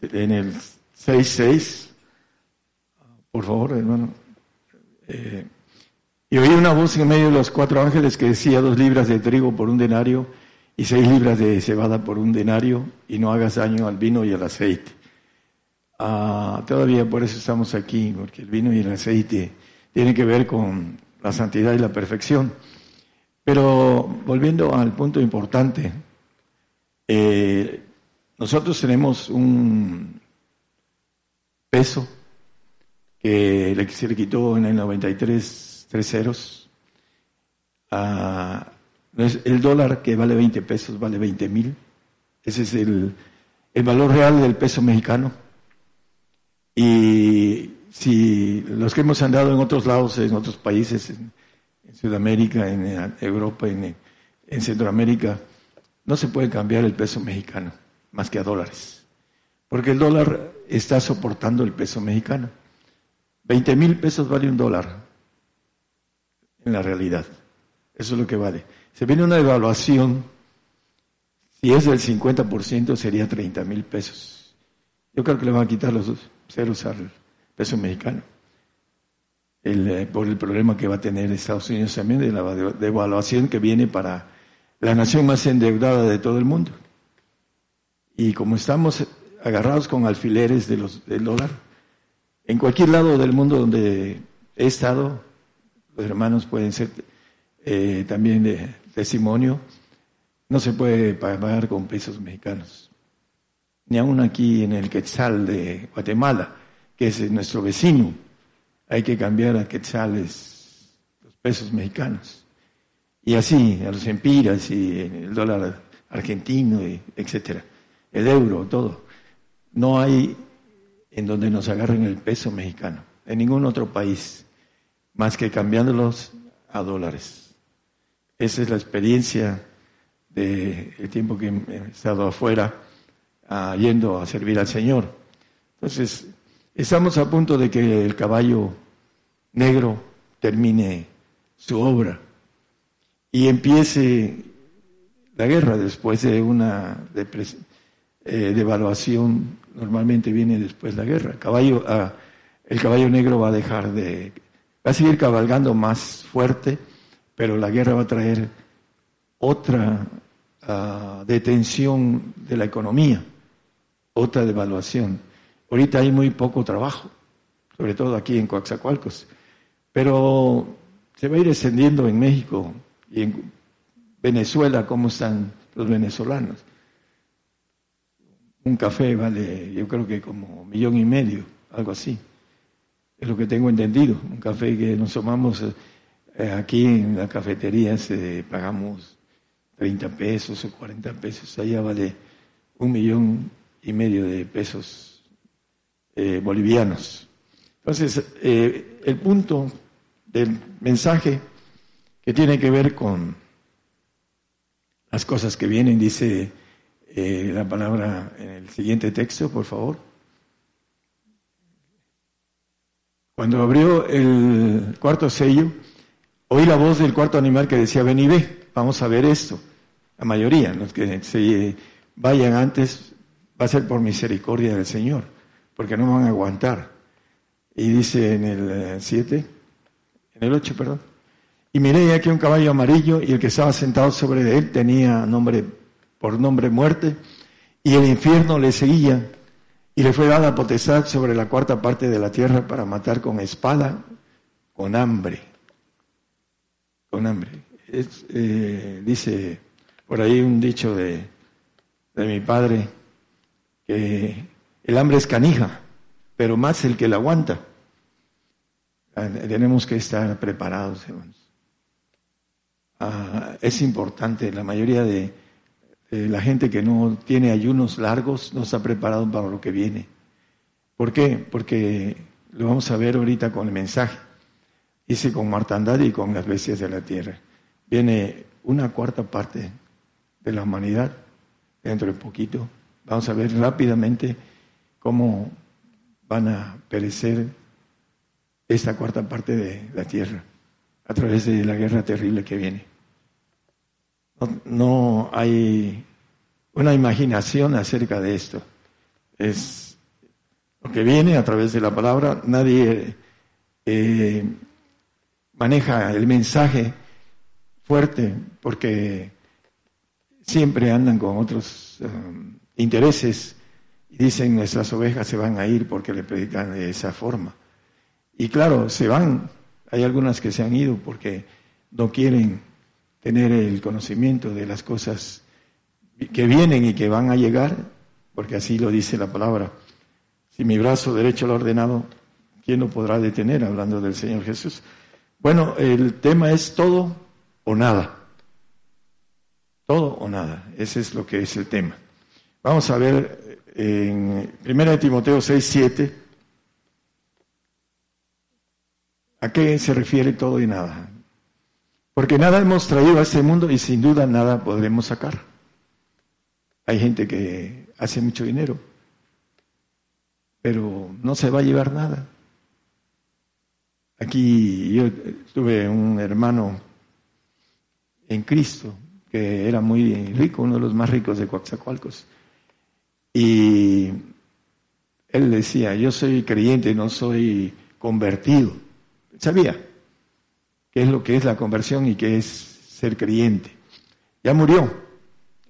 en el 6.6, por favor, hermano. Eh, y oí una voz en medio de los cuatro ángeles que decía dos libras de trigo por un denario y seis libras de cebada por un denario y no hagas daño al vino y al aceite. Ah, todavía por eso estamos aquí, porque el vino y el aceite tienen que ver con la santidad y la perfección. Pero volviendo al punto importante, eh, nosotros tenemos un peso que se le quitó en el 93 tres ceros. el dólar que vale 20 pesos vale 20 mil. Ese es el, el valor real del peso mexicano. Y si los que hemos andado en otros lados, en otros países, en, Sudamérica, en Europa, en, en Centroamérica, no se puede cambiar el peso mexicano más que a dólares, porque el dólar está soportando el peso mexicano. 20 mil pesos vale un dólar en la realidad. Eso es lo que vale. Se viene una evaluación, si es del 50% sería 30 mil pesos. Yo creo que le van a quitar los ceros al, peso mexicano. Eh, por el problema que va a tener Estados Unidos también de la devaluación que viene para la nación más endeudada de todo el mundo. Y como estamos agarrados con alfileres de los, del dólar, en cualquier lado del mundo donde he estado, los hermanos pueden ser eh, también de testimonio, no se puede pagar con pesos mexicanos. Ni aún aquí en el Quetzal de Guatemala que es nuestro vecino. Hay que cambiar a quetzales, los pesos mexicanos. Y así, a los empiras y el dólar argentino, etcétera. El euro, todo. No hay en donde nos agarren el peso mexicano, en ningún otro país, más que cambiándolos a dólares. Esa es la experiencia del tiempo que he estado afuera, ah, yendo a servir al Señor. Entonces, Estamos a punto de que el caballo negro termine su obra y empiece la guerra después de una eh, devaluación. Normalmente viene después la guerra. Caballo, ah, el caballo negro va a dejar de, va a seguir cabalgando más fuerte, pero la guerra va a traer otra ah, detención de la economía, otra devaluación. Ahorita hay muy poco trabajo, sobre todo aquí en Coaxacualcos, pero se va a ir extendiendo en México y en Venezuela, cómo están los venezolanos. Un café vale, yo creo que como millón y medio, algo así. Es lo que tengo entendido. Un café que nos tomamos eh, aquí en la cafetería, se pagamos 30 pesos o 40 pesos. Allá vale un millón y medio de pesos eh, bolivianos. Entonces, eh, el punto del mensaje que tiene que ver con las cosas que vienen, dice eh, la palabra en el siguiente texto, por favor. Cuando abrió el cuarto sello, oí la voz del cuarto animal que decía, ven y ve, vamos a ver esto. La mayoría, los que se vayan antes, va a ser por misericordia del Señor porque no van a aguantar. Y dice en el 7, eh, en el 8, perdón. Y miré aquí un caballo amarillo y el que estaba sentado sobre él tenía nombre por nombre muerte y el infierno le seguía y le fue dada potestad sobre la cuarta parte de la tierra para matar con espada, con hambre. Con hambre. Eh, dice por ahí un dicho de, de mi padre que el hambre es canija, pero más el que la aguanta. Ah, tenemos que estar preparados, hermanos. ah, es importante. La mayoría de, la gente que no tiene ayunos largos no está preparado para lo que viene. ¿Por qué? Porque lo vamos a ver ahorita con el mensaje. Dice con mortandad y con las bestias de la tierra. Viene una cuarta parte de la humanidad dentro de poquito. Vamos a ver rápidamente cómo van a perecer esta cuarta parte de la tierra a través de la guerra terrible que viene. No, hay una imaginación acerca de esto. Es lo que viene a través de la palabra. Nadie eh, maneja el mensaje fuerte porque siempre andan con otros um, intereses y dicen nuestras ovejas se van a ir porque le predican de esa forma. Y claro, se van. Hay algunas que se han ido porque no quieren tener el conocimiento de las cosas que vienen y que van a llegar, porque así lo dice la palabra. Si mi brazo derecho lo ha ordenado, ¿quién lo podrá detener? Hablando del Señor Jesús. Bueno, el tema es todo o nada. Todo o nada. Ese es lo que es el tema. Vamos a ver en 1 Timoteo 6, 7. ¿A qué se refiere todo y nada? Porque nada hemos traído a este mundo y sin duda nada podremos sacar. Hay gente que hace mucho dinero, pero no se va a llevar nada. Aquí yo tuve un hermano en Cristo que era muy rico, uno de los más ricos de Coaxacualcos. Y él decía, yo soy creyente, no soy convertido. Sabía qué es lo que es la conversión y qué es ser creyente. Ya murió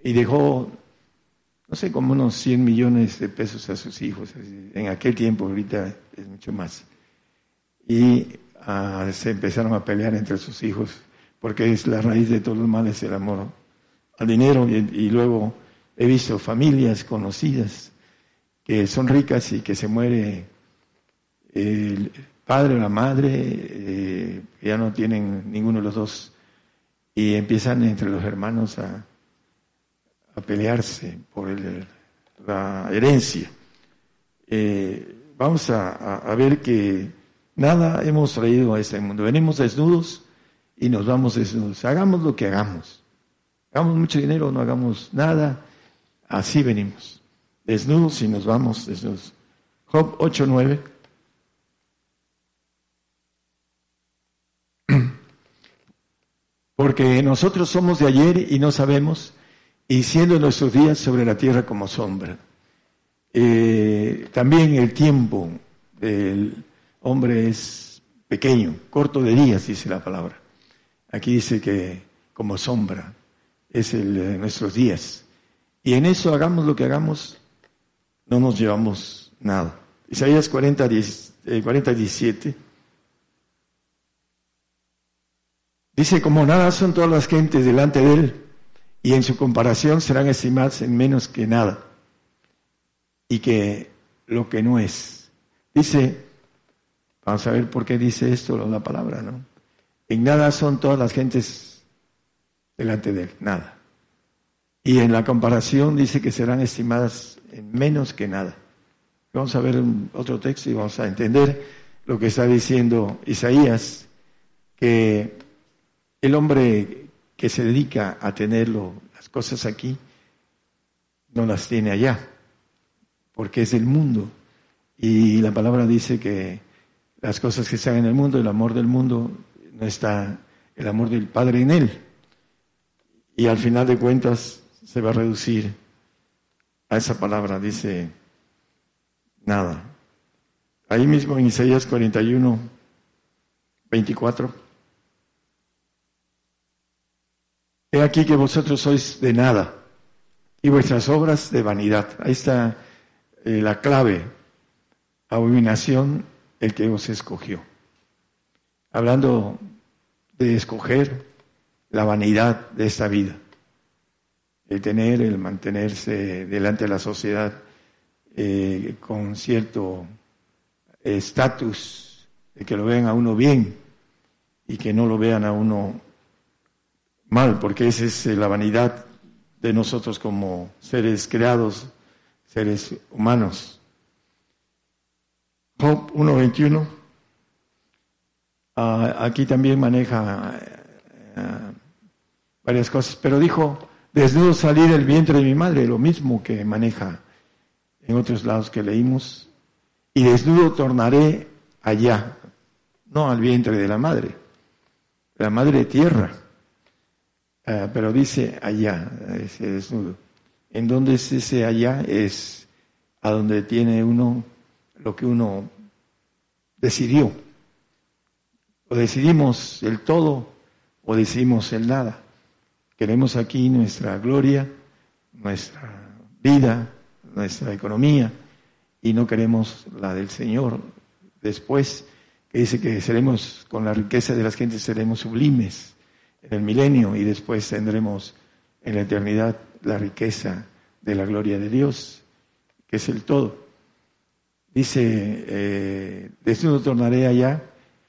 y dejó, no sé, como unos 100 millones de pesos a sus hijos. En aquel tiempo, ahorita es mucho más. Y ah, se empezaron a pelear entre sus hijos, porque es la raíz de todos los males el amor al dinero. Y, luego he visto familias conocidas que son ricas y que se muere el padre la madre, eh, ya no tienen ninguno de los dos, y empiezan entre los hermanos a, a pelearse por la herencia. Eh, vamos a ver que Nada hemos traído a este mundo. Venimos desnudos y nos vamos desnudos. Hagamos lo que hagamos. Hagamos mucho dinero o no hagamos nada. Así venimos. Desnudos y nos vamos desnudos. Job 8.9. Porque nosotros somos de ayer y no sabemos, y siendo nuestros días sobre la tierra como sombra. Eh, también el tiempo del hombre es pequeño, corto de días, dice la palabra. Aquí dice que como sombra es el de nuestros días. Y en eso hagamos lo que hagamos, no nos llevamos nada. Isaías 40, 17. Eh, dice, como nada son todas las gentes delante de él, y en su comparación serán estimadas en menos que nada, y que lo que no es. Dice, Vamos a ver por qué dice esto la palabra, ¿no? En nada son todas las gentes delante de él, nada. Y en la comparación dice que serán estimadas en menos que nada. Vamos a ver otro texto y vamos a entender lo que está diciendo Isaías, que el hombre que se dedica a tenerlo, las cosas aquí, no las tiene allá, porque es el mundo. Y la palabra dice que las cosas que están en el mundo, el amor del mundo, no está el amor del Padre en él. Y al final de cuentas se va a reducir a esa palabra, dice nada. Ahí mismo en Isaías 41, 24. He aquí que vosotros sois de nada y vuestras obras de vanidad. Ahí está eh, la clave. Abominación el que os escogió. Hablando de escoger la vanidad de esta vida, el tener, el mantenerse delante de la sociedad eh, con cierto estatus, de que lo vean a uno bien y que no lo vean a uno mal, porque esa es la vanidad de nosotros como seres creados, seres humanos. Job 1.21, ah, aquí también maneja eh, varias cosas, pero dijo, desnudo salí del vientre de mi madre, lo mismo que maneja en otros lados que leímos, y desnudo tornaré allá, no al vientre de la madre, la madre tierra, ah, pero dice allá, ese desnudo. ¿En dónde es ese allá? Es a donde tiene uno lo que uno decidió. O decidimos el todo o decidimos el nada. Queremos aquí nuestra gloria, nuestra vida, nuestra economía y no queremos la del Señor después, que dice que seremos, con la riqueza de las gentes, seremos sublimes en el milenio y después tendremos en la eternidad la riqueza de la gloria de Dios, que es el todo. Dice, eh, desnudo tornaré allá,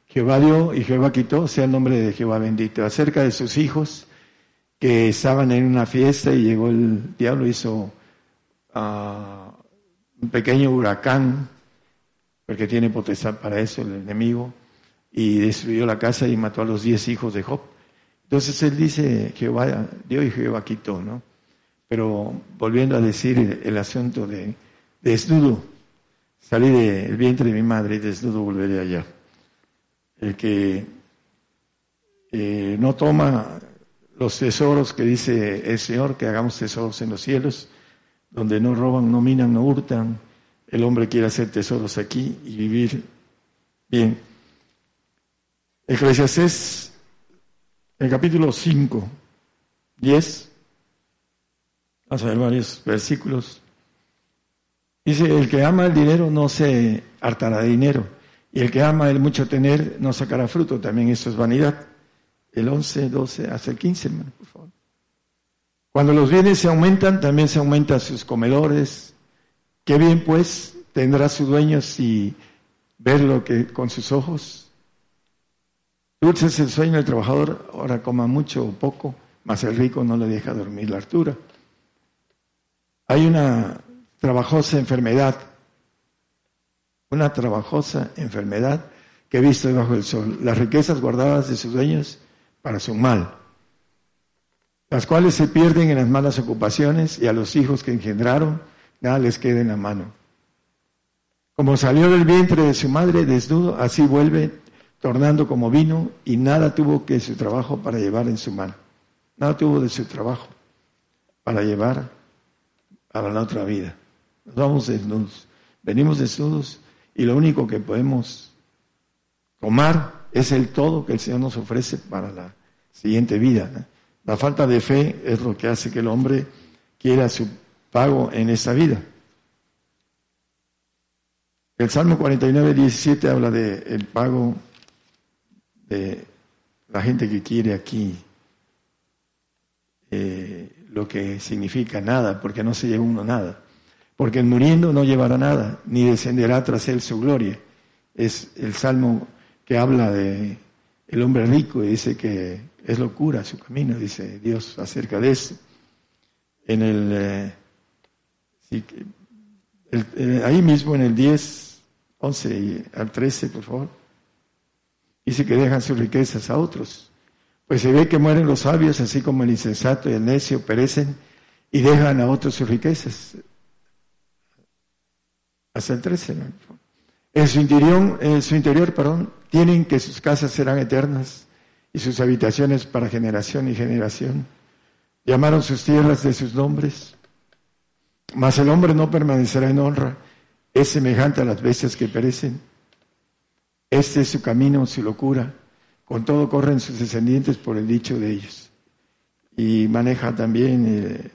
Jehová dio y Jehová quitó, sea el nombre de Jehová bendito. Acerca de sus hijos que estaban en una fiesta y llegó el diablo, hizo uh, un pequeño huracán, porque tiene potestad para eso el enemigo, y destruyó la casa y mató a los diez hijos de Job. Entonces él dice, Jehová dio y Jehová quitó, ¿no? Pero volviendo a decir el, asunto de, desnudo, salí del vientre de mi madre y desnudo volveré allá. El que eh, no toma los tesoros que dice el Señor, que hagamos tesoros en los cielos, donde no roban, no minan, no hurtan. El hombre quiere hacer tesoros aquí y vivir bien. Eclesiastés, el capítulo 5, 10, vamos a ver varios versículos. Dice, el que ama el dinero no se hartará de dinero, y el que ama el mucho tener no sacará fruto, también eso es vanidad. El 11, 12, hasta el 15, hermano, por favor. Cuando los bienes se aumentan, también se aumentan sus comedores. Qué bien pues tendrá su dueño si ver lo que con sus ojos. Dulce es el sueño del trabajador, ahora coma mucho o poco, mas el rico no le deja dormir la altura. Hay una trabajosa enfermedad, una trabajosa enfermedad que he visto debajo del sol, las riquezas guardadas de sus dueños para su mal las cuales se pierden en las malas ocupaciones y a los hijos que engendraron nada les queda en la mano. Como salió del vientre de su madre desnudo, así vuelve tornando como vino y nada tuvo que su trabajo para llevar en su mano. Nada tuvo de su trabajo para llevar a la otra vida. Nos vamos desnudos. Venimos desnudos y lo único que podemos tomar es el todo que el Señor nos ofrece para la siguiente vida. La falta de fe es lo que hace que el hombre quiera su pago en esta vida. El Salmo 49, 17 habla del el pago la gente que quiere aquí eh, lo que significa nada, porque no se lleva uno nada. Porque muriendo no llevará nada, ni descenderá tras él su gloria. Es el salmo que habla de el hombre rico y dice que es locura su camino, dice Dios acerca de eso. En el, eh, eh, ahí mismo en el 10, 11 y al 13, por favor, dice que dejan sus riquezas a otros. Pues se ve que mueren los sabios, así como el insensato y el necio perecen y dejan a otros sus riquezas. Hasta el 13, En su interior, en su interior, tienen que sus casas serán eternas y sus habitaciones para generación y generación. Llamaron sus tierras de sus nombres. Mas el hombre no permanecerá en honra, es semejante a las bestias que perecen. Este es su camino, su locura. Con todo corren sus descendientes por el dicho de ellos. Y maneja también eh,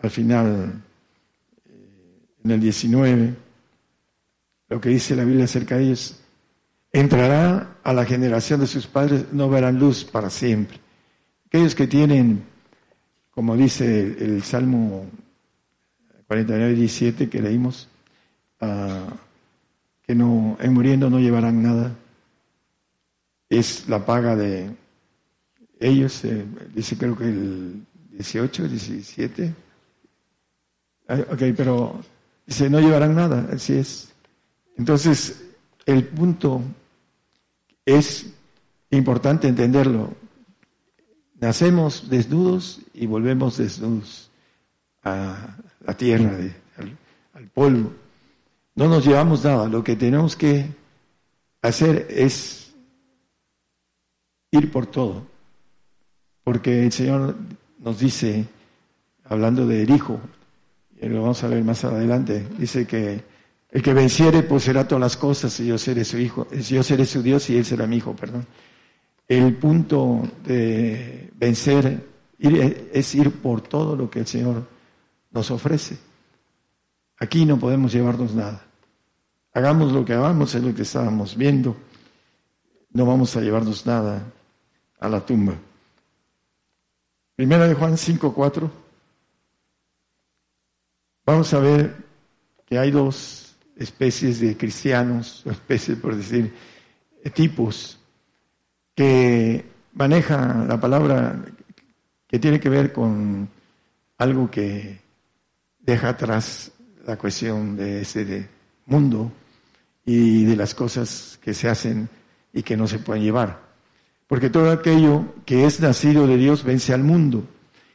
al final, eh, en el 19, lo que dice la Biblia acerca de ellos entrará a la generación de sus padres, no verán luz para siempre. Aquellos que tienen, como dice el, Salmo 49, 17 que leímos, ah, que no, en muriendo no llevarán nada, es la paga de ellos, eh, dice creo que el 18, 17, ah, ok, pero dice, no llevarán nada, así es. Entonces, el punto es importante entenderlo. Nacemos desnudos y volvemos desnudos a la tierra, al polvo. No nos llevamos nada, lo que tenemos que hacer es ir por todo, porque el Señor nos dice, hablando del Hijo, y lo vamos a ver más adelante, dice que el que venciere poseerá todas las cosas y yo seré su hijo, yo seré su Dios y él será mi hijo, perdón. El punto de vencer es ir por todo lo que el Señor nos ofrece. Aquí no podemos llevarnos nada. Hagamos lo que hagamos, es lo que estábamos viendo. No vamos a llevarnos nada a la tumba. Primera de Juan 5.4. Vamos a ver que hay dos especies de cristianos, especies por decir, tipos, que manejan la palabra que tiene que ver con algo que deja atrás la cuestión de ese mundo y de las cosas que se hacen y que no se pueden llevar. Porque todo aquello que es nacido de Dios vence al mundo.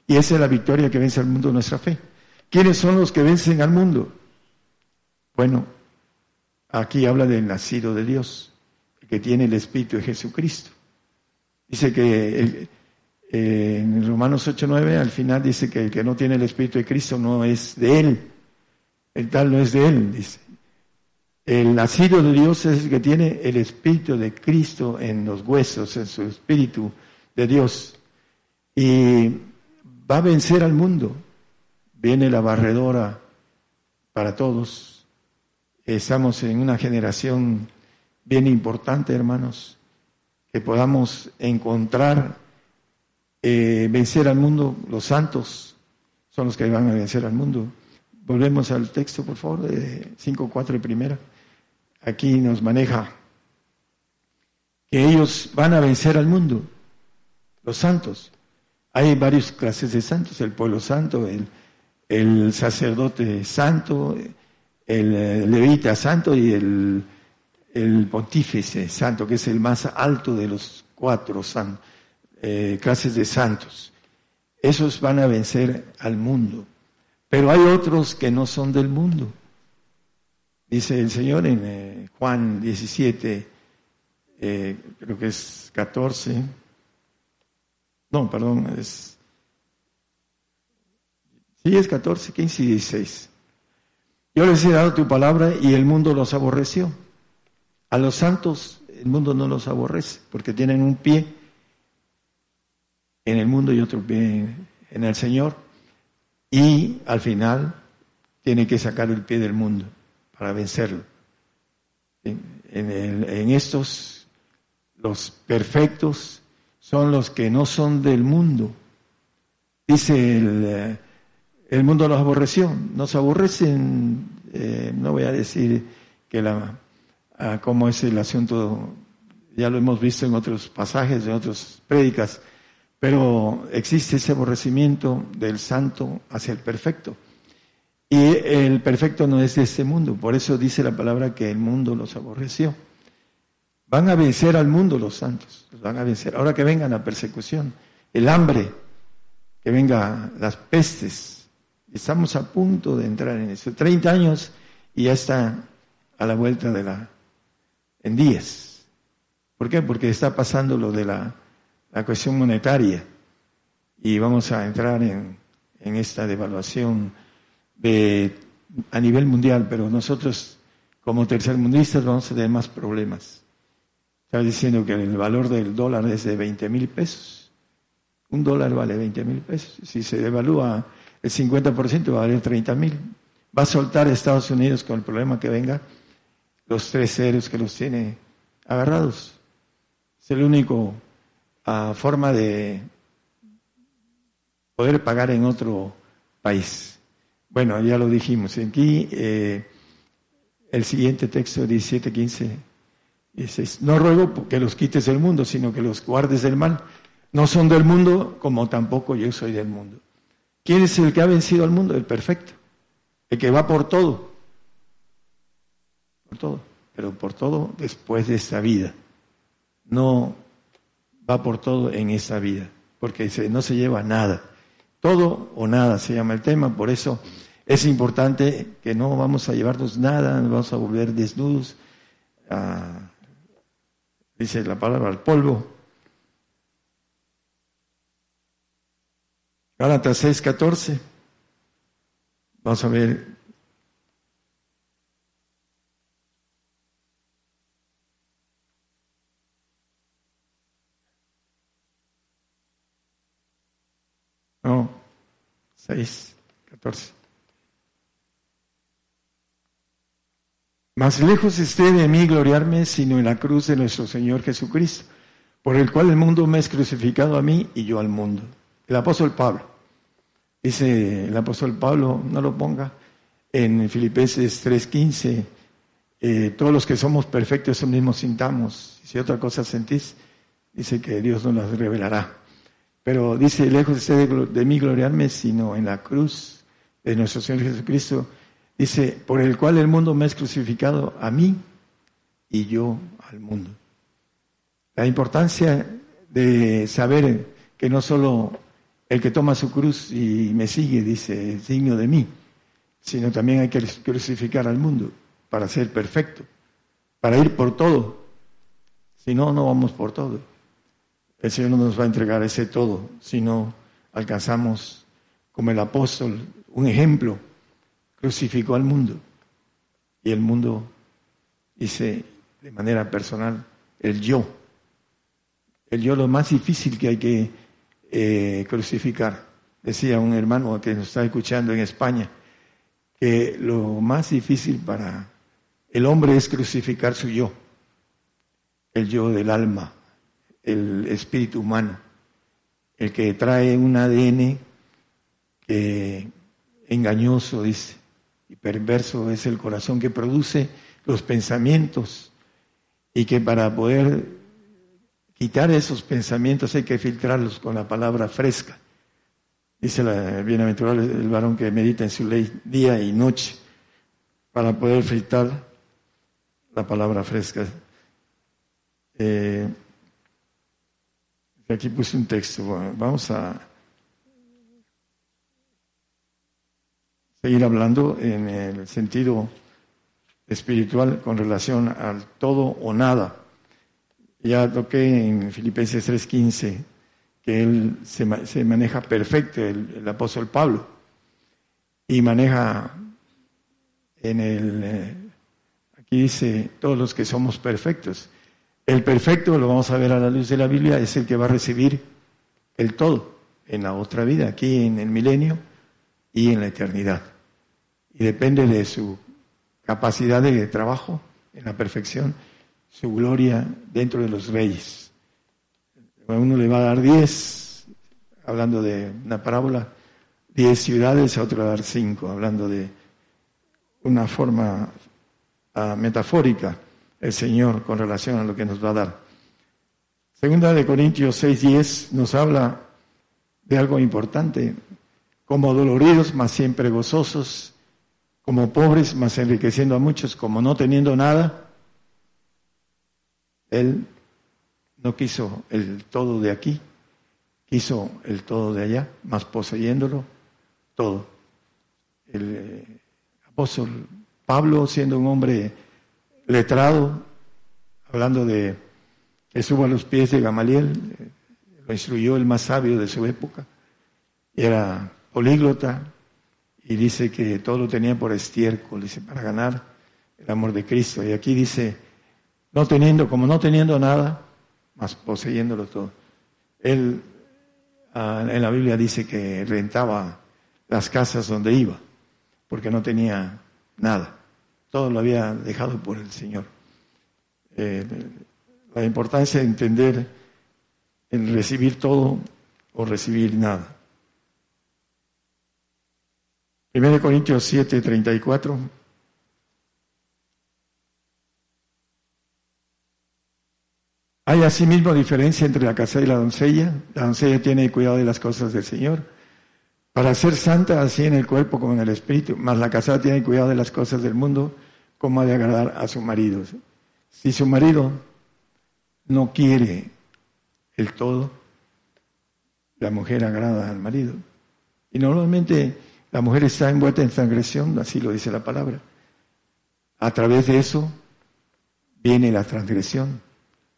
Y esa es la victoria que vence al mundo nuestra fe. ¿Quiénes son los que vencen al mundo? Bueno, aquí habla del nacido de Dios, el que tiene el Espíritu de Jesucristo. Dice que en Romanos 8.9 al final dice que el que no tiene el Espíritu de Cristo no es de Él. El tal no es de Él, dice. El nacido de Dios es el que tiene el Espíritu de Cristo en los huesos, en su Espíritu de Dios. Y va a vencer al mundo. Viene la barredora para todos. Estamos en una generación bien importante, hermanos, que podamos encontrar, eh, vencer al mundo. Los santos son los que van a vencer al mundo. Volvemos al texto, por favor, de 5.4 y primera aquí nos maneja, que ellos van a vencer al mundo, los santos. Hay varias clases de santos, el pueblo santo, el, sacerdote santo, el levita santo y el, el, pontífice santo, que es el más alto de los cuatro eh, clases de santos. Esos van a vencer al mundo. Pero hay otros que no son del mundo. Dice el Señor en eh, Juan 17, eh, creo que es 14, no, perdón, es, sí es 14, 15 y 16. Yo les he dado tu palabra y el mundo los aborreció. A los santos el mundo no los aborrece porque tienen un pie en el mundo y otro pie en el Señor. Y al final tiene que sacar el pie del mundo para vencerlo. En, estos, los perfectos son los que no son del mundo. Dice el, eh, mundo los aborreció. Nos aborrecen, eh, no voy a decir que la, ah, cómo es el asunto, ya lo hemos visto en otros pasajes, en otras prédicas, pero existe ese aborrecimiento del santo hacia el perfecto. Y el perfecto no es de este mundo, por eso dice la palabra que el mundo los aborreció. Van a vencer al mundo los santos, van a vencer. Ahora que venga la persecución, el hambre, que venga las pestes. Estamos a punto de entrar en eso. 30 años y ya está a la vuelta de la... en días. ¿Por qué? Porque está pasando lo de la, la cuestión monetaria y vamos a entrar en, en esta devaluación a nivel mundial, pero nosotros como tercermundistas vamos a tener más problemas. Estaba diciendo que el valor del dólar es de 20 mil pesos. Un dólar vale 20 mil pesos. Si se devalúa el 50% va a valer 30 mil. Va a soltar Estados Unidos con el problema que venga los tres ceros que los tiene agarrados. Es el único ah, forma de poder pagar en otro país. Bueno, ya lo dijimos. Aquí eh, el siguiente texto 17, 15, dice, no ruego que los quites del mundo, sino que los guardes del mal, No son del mundo como tampoco yo soy del mundo. ¿Quién es el que ha vencido al mundo? El perfecto. El que va por todo. Por todo. Pero por todo después de esta vida. No va por todo en esta vida. Porque no se lleva nada. Todo o nada se llama el tema. Por eso es importante que no vamos a llevarnos nada, no vamos a volver desnudos, dice la palabra, al polvo. Gálatas 6, 14. Vamos a ver. No, 6, 14. Más lejos esté de mí gloriarme, sino en la cruz de nuestro Señor Jesucristo, por el cual el mundo me es crucificado a mí y yo al mundo. El apóstol Pablo. Dice el apóstol Pablo, no lo ponga, en Filipenses 3:15, eh, todos los que somos perfectos eso mismo sintamos. Si otra cosa sentís, dice que Dios nos las revelará. Pero dice, lejos de, de mí gloriarme, sino en la cruz de nuestro Señor Jesucristo, Dice, por el cual el mundo me ha crucificado a mí y yo al mundo. La importancia de saber que no solo el que toma su cruz y me sigue, dice, es digno de mí, sino también hay que crucificar al mundo para ser perfecto, para ir por todo. Si no, no vamos por todo. El Señor no nos va a entregar ese todo si no alcanzamos, como el apóstol, un ejemplo crucificó al mundo. Y el mundo dice de manera personal, el yo. El yo lo más difícil que hay que eh, crucificar. Decía un hermano que nos está escuchando en España, que lo más difícil para el hombre es crucificar su yo, el yo del alma, el espíritu humano, el que trae un ADN engañoso, dice, y perverso es el corazón que produce los pensamientos y que para poder quitar esos pensamientos hay que filtrarlos con la palabra fresca. Dice la bienaventurada el varón que medita en su ley día y noche para poder filtrar la palabra fresca. Eh, aquí puse un texto, vamos a seguir hablando en el sentido espiritual con relación al todo o nada. Ya toqué en Filipenses 3:15 que él se, maneja perfecto, el, apóstol Pablo, y maneja en el, eh, aquí dice, todos los que somos perfectos. El perfecto, lo vamos a ver a la luz de la Biblia, es el que va a recibir el todo en la otra vida, aquí en el milenio y en la eternidad. Y depende de su capacidad de trabajo en la perfección, su gloria dentro de los reyes. A uno le va a dar diez, hablando de una parábola, diez ciudades, a otro va a dar cinco, hablando de una forma ah, metafórica el Señor con relación a lo que nos va a dar. Segunda de Corintios 6:10 nos habla de algo importante, como doloridos, mas siempre gozosos, como pobres, mas enriqueciendo a muchos, como no teniendo nada. Él no quiso el todo de aquí, quiso el todo de allá, mas poseyéndolo todo. El eh, apóstol Pablo, siendo un hombre letrado, hablando de que subo a los pies de Gamaliel, eh, lo instruyó el más sabio de su época, era políglota y dice que todo lo tenía por estiércol, dice, para ganar el amor de Cristo. Y aquí dice, no teniendo, como no teniendo nada, más poseyéndolo todo. Él ah, en la Biblia dice que rentaba las casas donde iba, porque no tenía nada. Todo lo había dejado por el Señor. Eh, la importancia de entender en recibir todo o recibir nada. 1 Corintios 7, 34. Hay asimismo diferencia entre la casa y la doncella. La doncella tiene cuidado de las cosas del Señor. Para ser santa así en el cuerpo como en el espíritu, más la casada tiene cuidado de las cosas del mundo, como ha de agradar a su marido. Si su marido no quiere el todo, la mujer agrada al marido. Y normalmente la mujer está envuelta en transgresión, así lo dice la palabra. A través de eso viene la transgresión.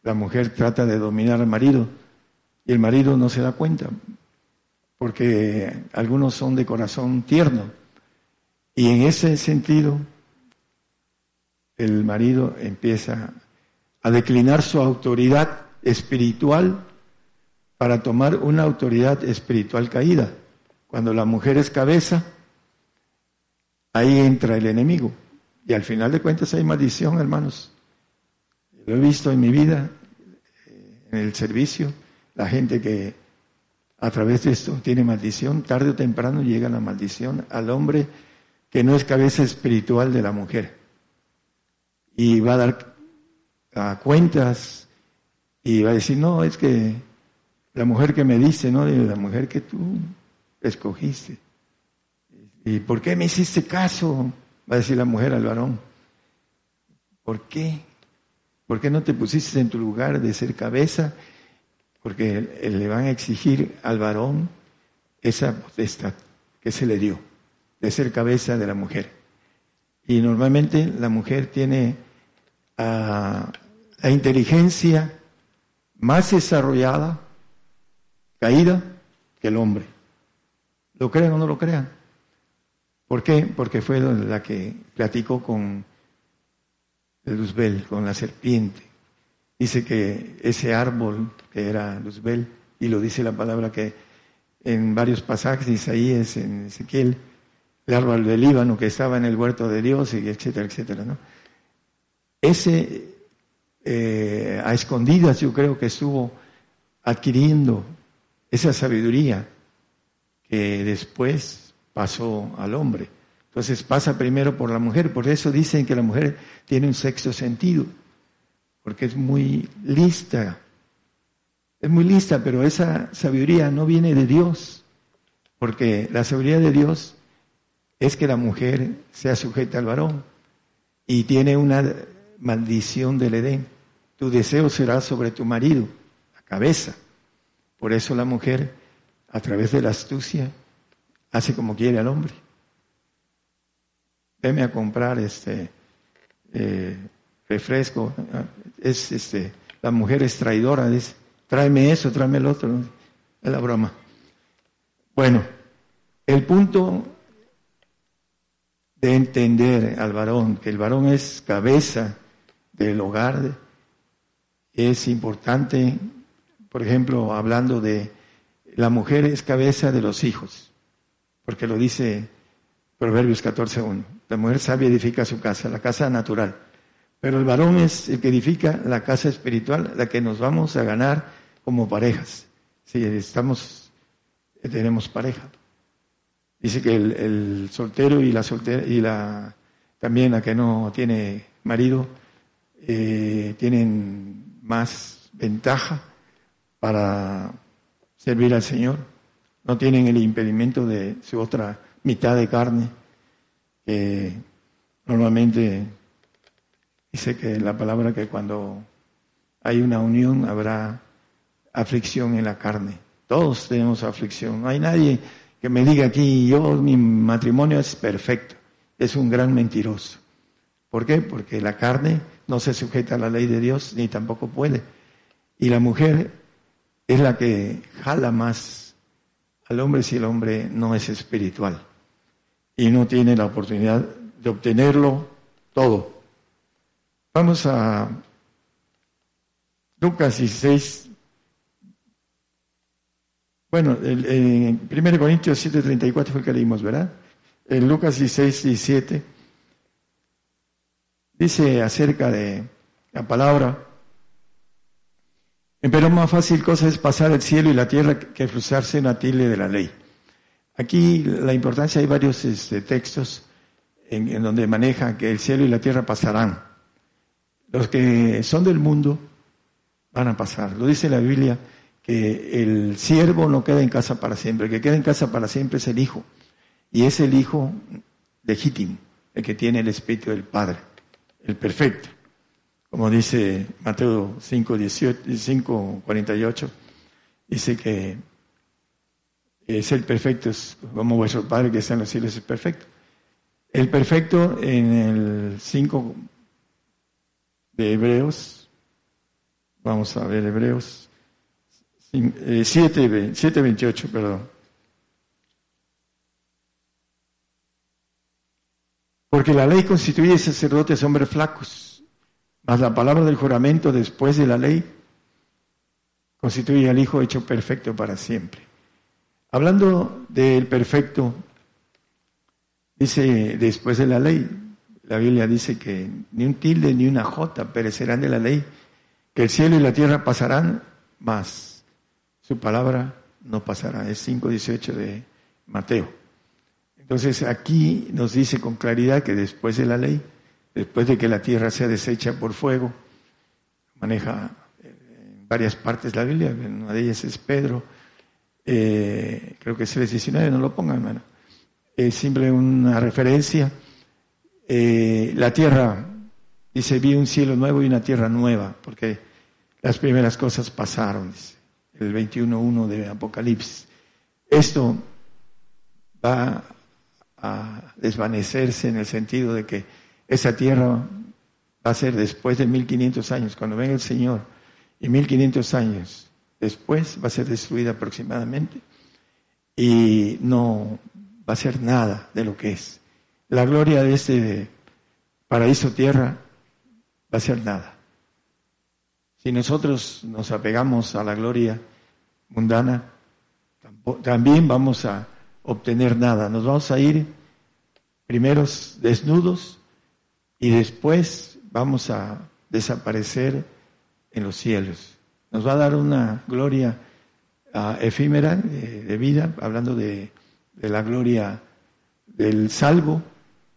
La mujer trata de dominar al marido y el marido no se da cuenta, porque algunos son de corazón tierno. Y en ese sentido, el marido empieza a declinar su autoridad espiritual para tomar una autoridad espiritual caída. Cuando la mujer es cabeza, ahí entra el enemigo. Y al final de cuentas hay maldición, hermanos. Lo he visto en mi vida, en el servicio, la gente que a través de esto tiene maldición, tarde o temprano llega la maldición al hombre que no es cabeza espiritual de la mujer. Y va a dar a cuentas y va a decir, no, es que la mujer que me dice, no, la mujer que tú escogiste. ¿Y por qué me hiciste caso? Va a decir la mujer al varón. ¿Por qué? ¿Por qué no te pusiste en tu lugar de ser cabeza? Porque le van a exigir al varón esa potestad que se le dio, de ser cabeza de la mujer. Y normalmente la mujer tiene ah, la inteligencia más desarrollada, caída, que el hombre. ¿Lo crean o no lo crean? ¿Por qué? Porque fue la que platicó con Luzbel, con la serpiente. Dice que ese árbol que era Luzbel, y lo dice la palabra que en varios pasajes Isaías, en Ezequiel, el árbol del Líbano que estaba en el huerto de Dios, y etcétera, etcétera, ¿no? Ese eh, a escondidas yo creo que estuvo adquiriendo esa sabiduría que después pasó al hombre. Entonces pasa primero por la mujer, por eso dicen que la mujer tiene un sexto sentido, porque es muy lista, es muy lista, pero esa sabiduría no viene de Dios, porque la sabiduría de Dios es que la mujer sea sujeta al varón y tiene una maldición del Edén. Tu deseo será sobre tu marido, la cabeza. Por eso la mujer, a través de la astucia, hace como quiere al hombre. Veme a comprar este eh, refresco. Es este, la mujer es traidora, dice, tráeme eso, tráeme el otro. Es la broma. Bueno, el punto de entender al varón, que el varón es cabeza del hogar, es importante, por ejemplo, hablando de la mujer es cabeza de los hijos, porque lo dice Proverbios 14.1. La mujer sabia edifica su casa, la casa natural, pero el varón es el que edifica la casa espiritual, la que nos vamos a ganar como parejas. Si estamos, tenemos pareja. Dice que el, soltero y la soltera y la también la que no tiene marido eh, tienen más ventaja para servir al Señor. No tienen el impedimento de su otra mitad de carne, que normalmente dice que la palabra que cuando hay una unión habrá aflicción en la carne. Todos tenemos aflicción. No hay nadie que me diga aquí, yo, mi matrimonio es perfecto. Es un gran mentiroso. ¿Por qué? Porque la carne no se sujeta a la ley de Dios ni tampoco puede. Y la mujer es la que jala más al hombre si el hombre no es espiritual y no tiene la oportunidad de obtenerlo todo. Vamos a Lucas 16. Bueno, en 1 Corintios 7:34 fue el que leímos, ¿verdad? En Lucas 16, 17 dice acerca de la palabra, pero más fácil cosa es pasar el cielo y la tierra que frustrarse en la tilde de la ley. Aquí la importancia, hay varios este, textos en, en, donde maneja que el cielo y la tierra pasarán. Los que son del mundo van a pasar. Lo dice la Biblia que el siervo no queda en casa para siempre, el que queda en casa para siempre es el hijo. Y es el hijo legítimo, el que tiene el espíritu del Padre, el perfecto. Como dice Mateo 5, 18, 48, dice que es el perfecto, es como vuestro Padre que está en los cielos es perfecto. El perfecto en el 5 de Hebreos, vamos a ver Hebreos 7, 28, eh, perdón. Porque la ley constituye sacerdotes hombres flacos, mas la palabra del juramento después de la ley constituye al Hijo hecho perfecto para siempre. Hablando del perfecto, dice después de la ley, la Biblia dice que ni un tilde ni una jota perecerán de la ley, que el cielo y la tierra pasarán, mas su palabra no pasará. Es 5.18 de Mateo. Entonces aquí nos dice con claridad que después de la ley, después de que la tierra sea deshecha por fuego, maneja en varias partes la Biblia, una de ellas es Pedro, eh, creo que es el 19, no lo pongan, hermano. Es simple una referencia. Eh, la tierra, dice, vi un cielo nuevo y una tierra nueva, porque las primeras cosas pasaron, dice, el 21.1 de Apocalipsis. Esto va a desvanecerse en el sentido de que esa tierra va a ser después de 1500 años, cuando venga el Señor, y 1500 años después va a ser destruida aproximadamente y no va a ser nada de lo que es. La gloria de este paraíso tierra va a ser nada. Si nosotros nos apegamos a la gloria mundana, también vamos a obtener nada. Nos vamos a ir primeros desnudos y después vamos a desaparecer en los cielos nos va a dar una gloria ah, efímera eh, de vida, hablando de, la gloria del salvo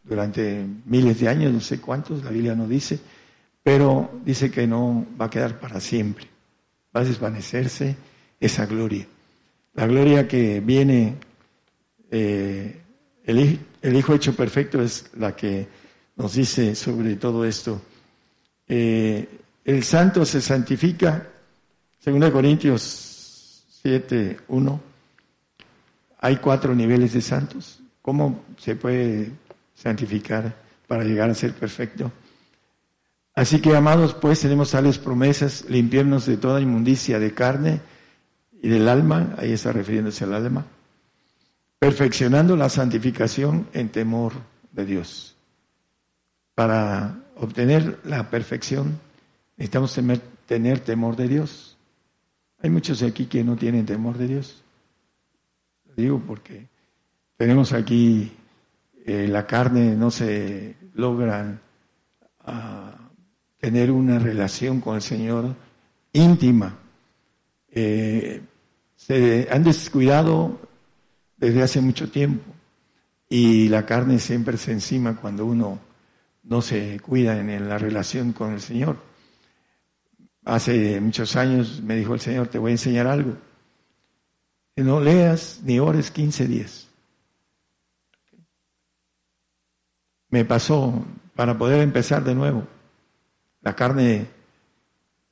durante miles de años, no sé cuántos, la Biblia no dice, pero dice que no va a quedar para siempre, va a desvanecerse esa gloria. La gloria que viene, eh, el, el, Hijo hecho perfecto es la que nos dice sobre todo esto. Eh, el santo se santifica según Corintios 7, 1, hay cuatro niveles de santos. ¿Cómo se puede santificar para llegar a ser perfecto? Así que, amados, pues tenemos tales promesas, limpiarnos de toda inmundicia de carne y del alma, ahí está refiriéndose al alma, perfeccionando la santificación en temor de Dios. Para obtener la perfección necesitamos tener temor de Dios. Hay muchos aquí que no tienen temor de Dios. Lo digo porque tenemos aquí eh, la carne, no se logra ah, tener una relación con el Señor íntima. Eh, se han descuidado desde hace mucho tiempo y la carne siempre se encima cuando uno no se cuida en la relación con el Señor. Hace muchos años me dijo el Señor, te voy a enseñar algo. No leas ni ores 15 días. Me pasó para poder empezar de nuevo. La carne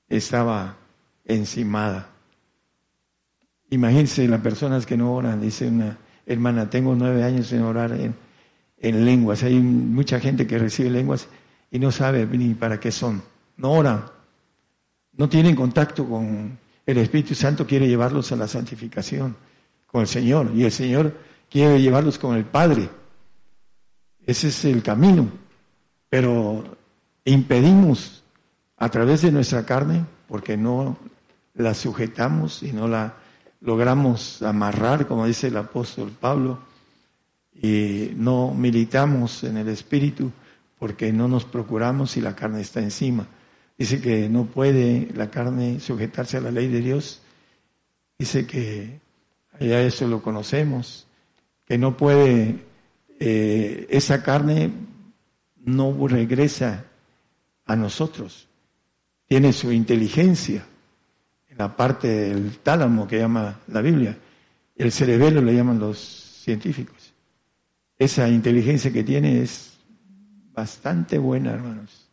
estaba encimada. Imagínense las personas que no oran. Dice una hermana, tengo nueve años en orar en, en lenguas. Hay mucha gente que recibe lenguas y no sabe ni para qué son. No oran no tienen contacto con el Espíritu Santo, quiere llevarlos a la santificación con el Señor y el Señor quiere llevarlos con el Padre. Ese es el camino, pero impedimos a través de nuestra carne porque no la sujetamos y no la logramos amarrar, como dice el apóstol Pablo, y no militamos en el Espíritu porque no nos procuramos y la carne está encima. Dice que no puede la carne sujetarse a la ley de Dios. Dice que ya eso lo conocemos, que no puede, eh, esa carne no regresa a nosotros. Tiene su inteligencia, en la parte del tálamo que llama la Biblia. El cerebelo le llaman los científicos. Esa inteligencia que tiene es bastante buena, hermanos.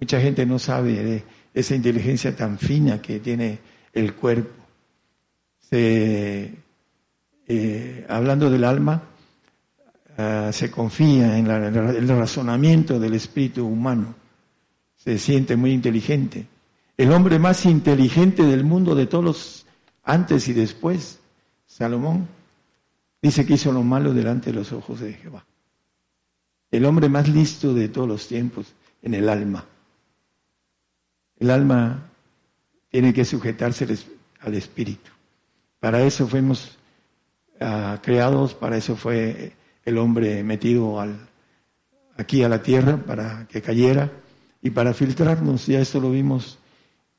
Mucha gente no sabe de esa inteligencia tan fina que tiene el cuerpo. Eh, hablando del alma, ah, se confía en, el razonamiento del espíritu humano. Se siente muy inteligente. El hombre más inteligente del mundo de todos los antes y después, Salomón, dice que hizo lo malo delante de los ojos de Jehová. El hombre más listo de todos los tiempos en el alma. El alma tiene que sujetarse al espíritu. Para eso fuimos ah, creados, para eso fue el hombre metido al, aquí a la tierra, para que cayera y para filtrarnos. Ya esto lo vimos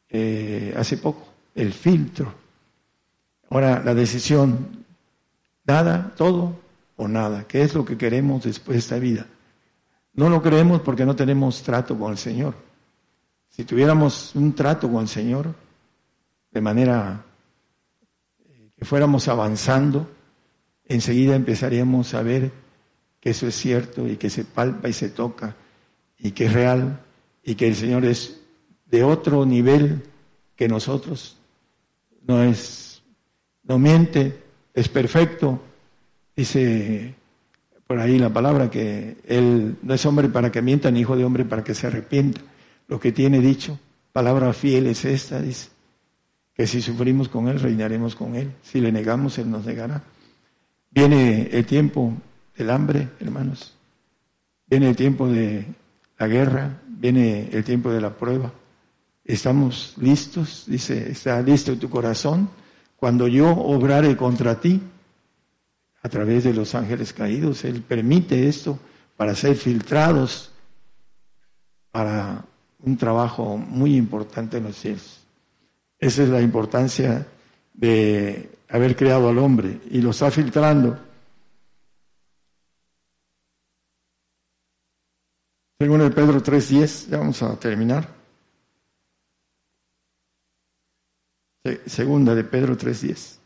eh, hace poco, el filtro. Ahora la decisión, nada, todo o nada. ¿Qué es lo que queremos después de esta vida? No lo creemos porque no tenemos trato con el Señor. Si tuviéramos un trato con el Señor, de manera eh, que fuéramos avanzando, enseguida empezaríamos a ver que eso es cierto y que se palpa y se toca y que es real y que el Señor es de otro nivel que nosotros. No es, no miente, es perfecto. Dice por ahí la palabra que Él no es hombre para que mienta, ni hijo de hombre para que se arrepienta. Lo que tiene dicho, palabra fiel es esta, dice, que si sufrimos con Él, reinaremos con Él. Si le negamos, Él nos negará. Viene el tiempo del hambre, hermanos. Viene el tiempo de la guerra, viene el tiempo de la prueba. Estamos listos, dice, está listo tu corazón. Cuando yo obrare contra ti, a través de los ángeles caídos, Él permite esto para ser filtrados para un trabajo muy importante en los cielos. Esa es la importancia de haber creado al hombre y lo está filtrando. Según el Pedro 3.10, ya vamos a terminar. Segunda de Pedro 3.10.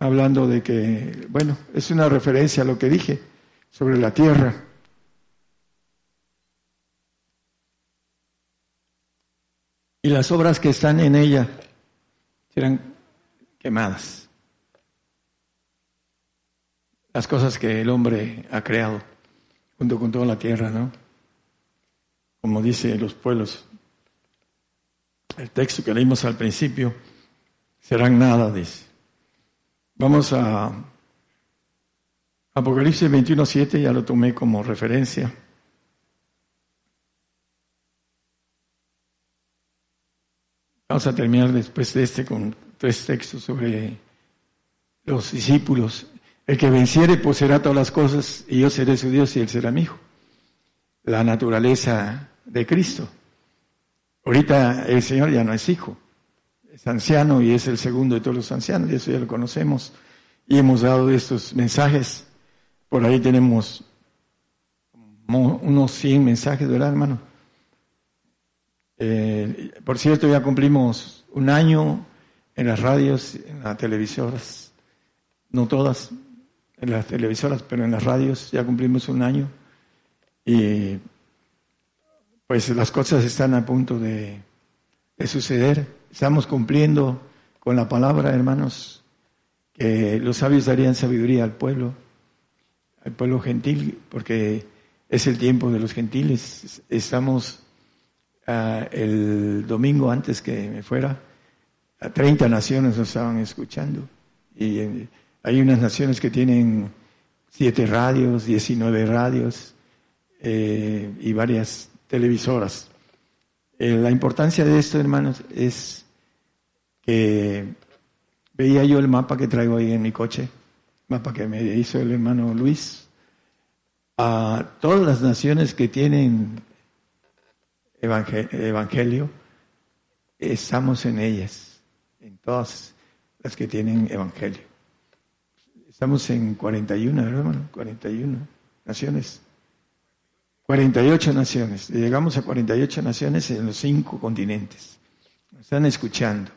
Hablando de que, bueno, es una referencia a lo que dije sobre la tierra. Y las obras que están en ella serán quemadas. Las cosas que el hombre ha creado junto con toda la tierra, ¿no? como dice los pueblos. El texto que leímos al principio, serán nada, dice. Vamos a Apocalipsis 21.7, ya lo tomé como referencia. Vamos a terminar después de este con tres textos sobre los discípulos. El que venciere poseerá todas las cosas y yo seré su Dios y él será mi hijo. La naturaleza de Cristo. Ahorita el Señor ya no es hijo, es anciano y es el segundo de todos los ancianos, y eso ya lo conocemos. Y hemos dado estos mensajes. Por ahí tenemos unos 100 mensajes, ¿verdad, hermano? Eh, por cierto, ya cumplimos un año en las radios, en las televisoras, no todas, en las televisoras, pero en las radios ya cumplimos un año. Y pues las cosas están a punto de, suceder. Estamos cumpliendo con la palabra, hermanos, que los sabios darían sabiduría al pueblo, al pueblo gentil, porque es el tiempo de los gentiles. Estamos ah, el domingo antes que me fuera, a 30 naciones nos estaban escuchando. Y eh, hay unas naciones que tienen siete radios, 19 radios eh, y varias televisoras. Eh, la importancia de esto, hermanos, es que veía yo el mapa que traigo ahí en mi coche, mapa que me hizo el hermano Luis, a todas las naciones que tienen evangelio, estamos en ellas, en todas las que tienen evangelio. Estamos en 41, hermano, 41 naciones. 48 naciones. Llegamos a 48 naciones en los cinco continentes. Nos están escuchando.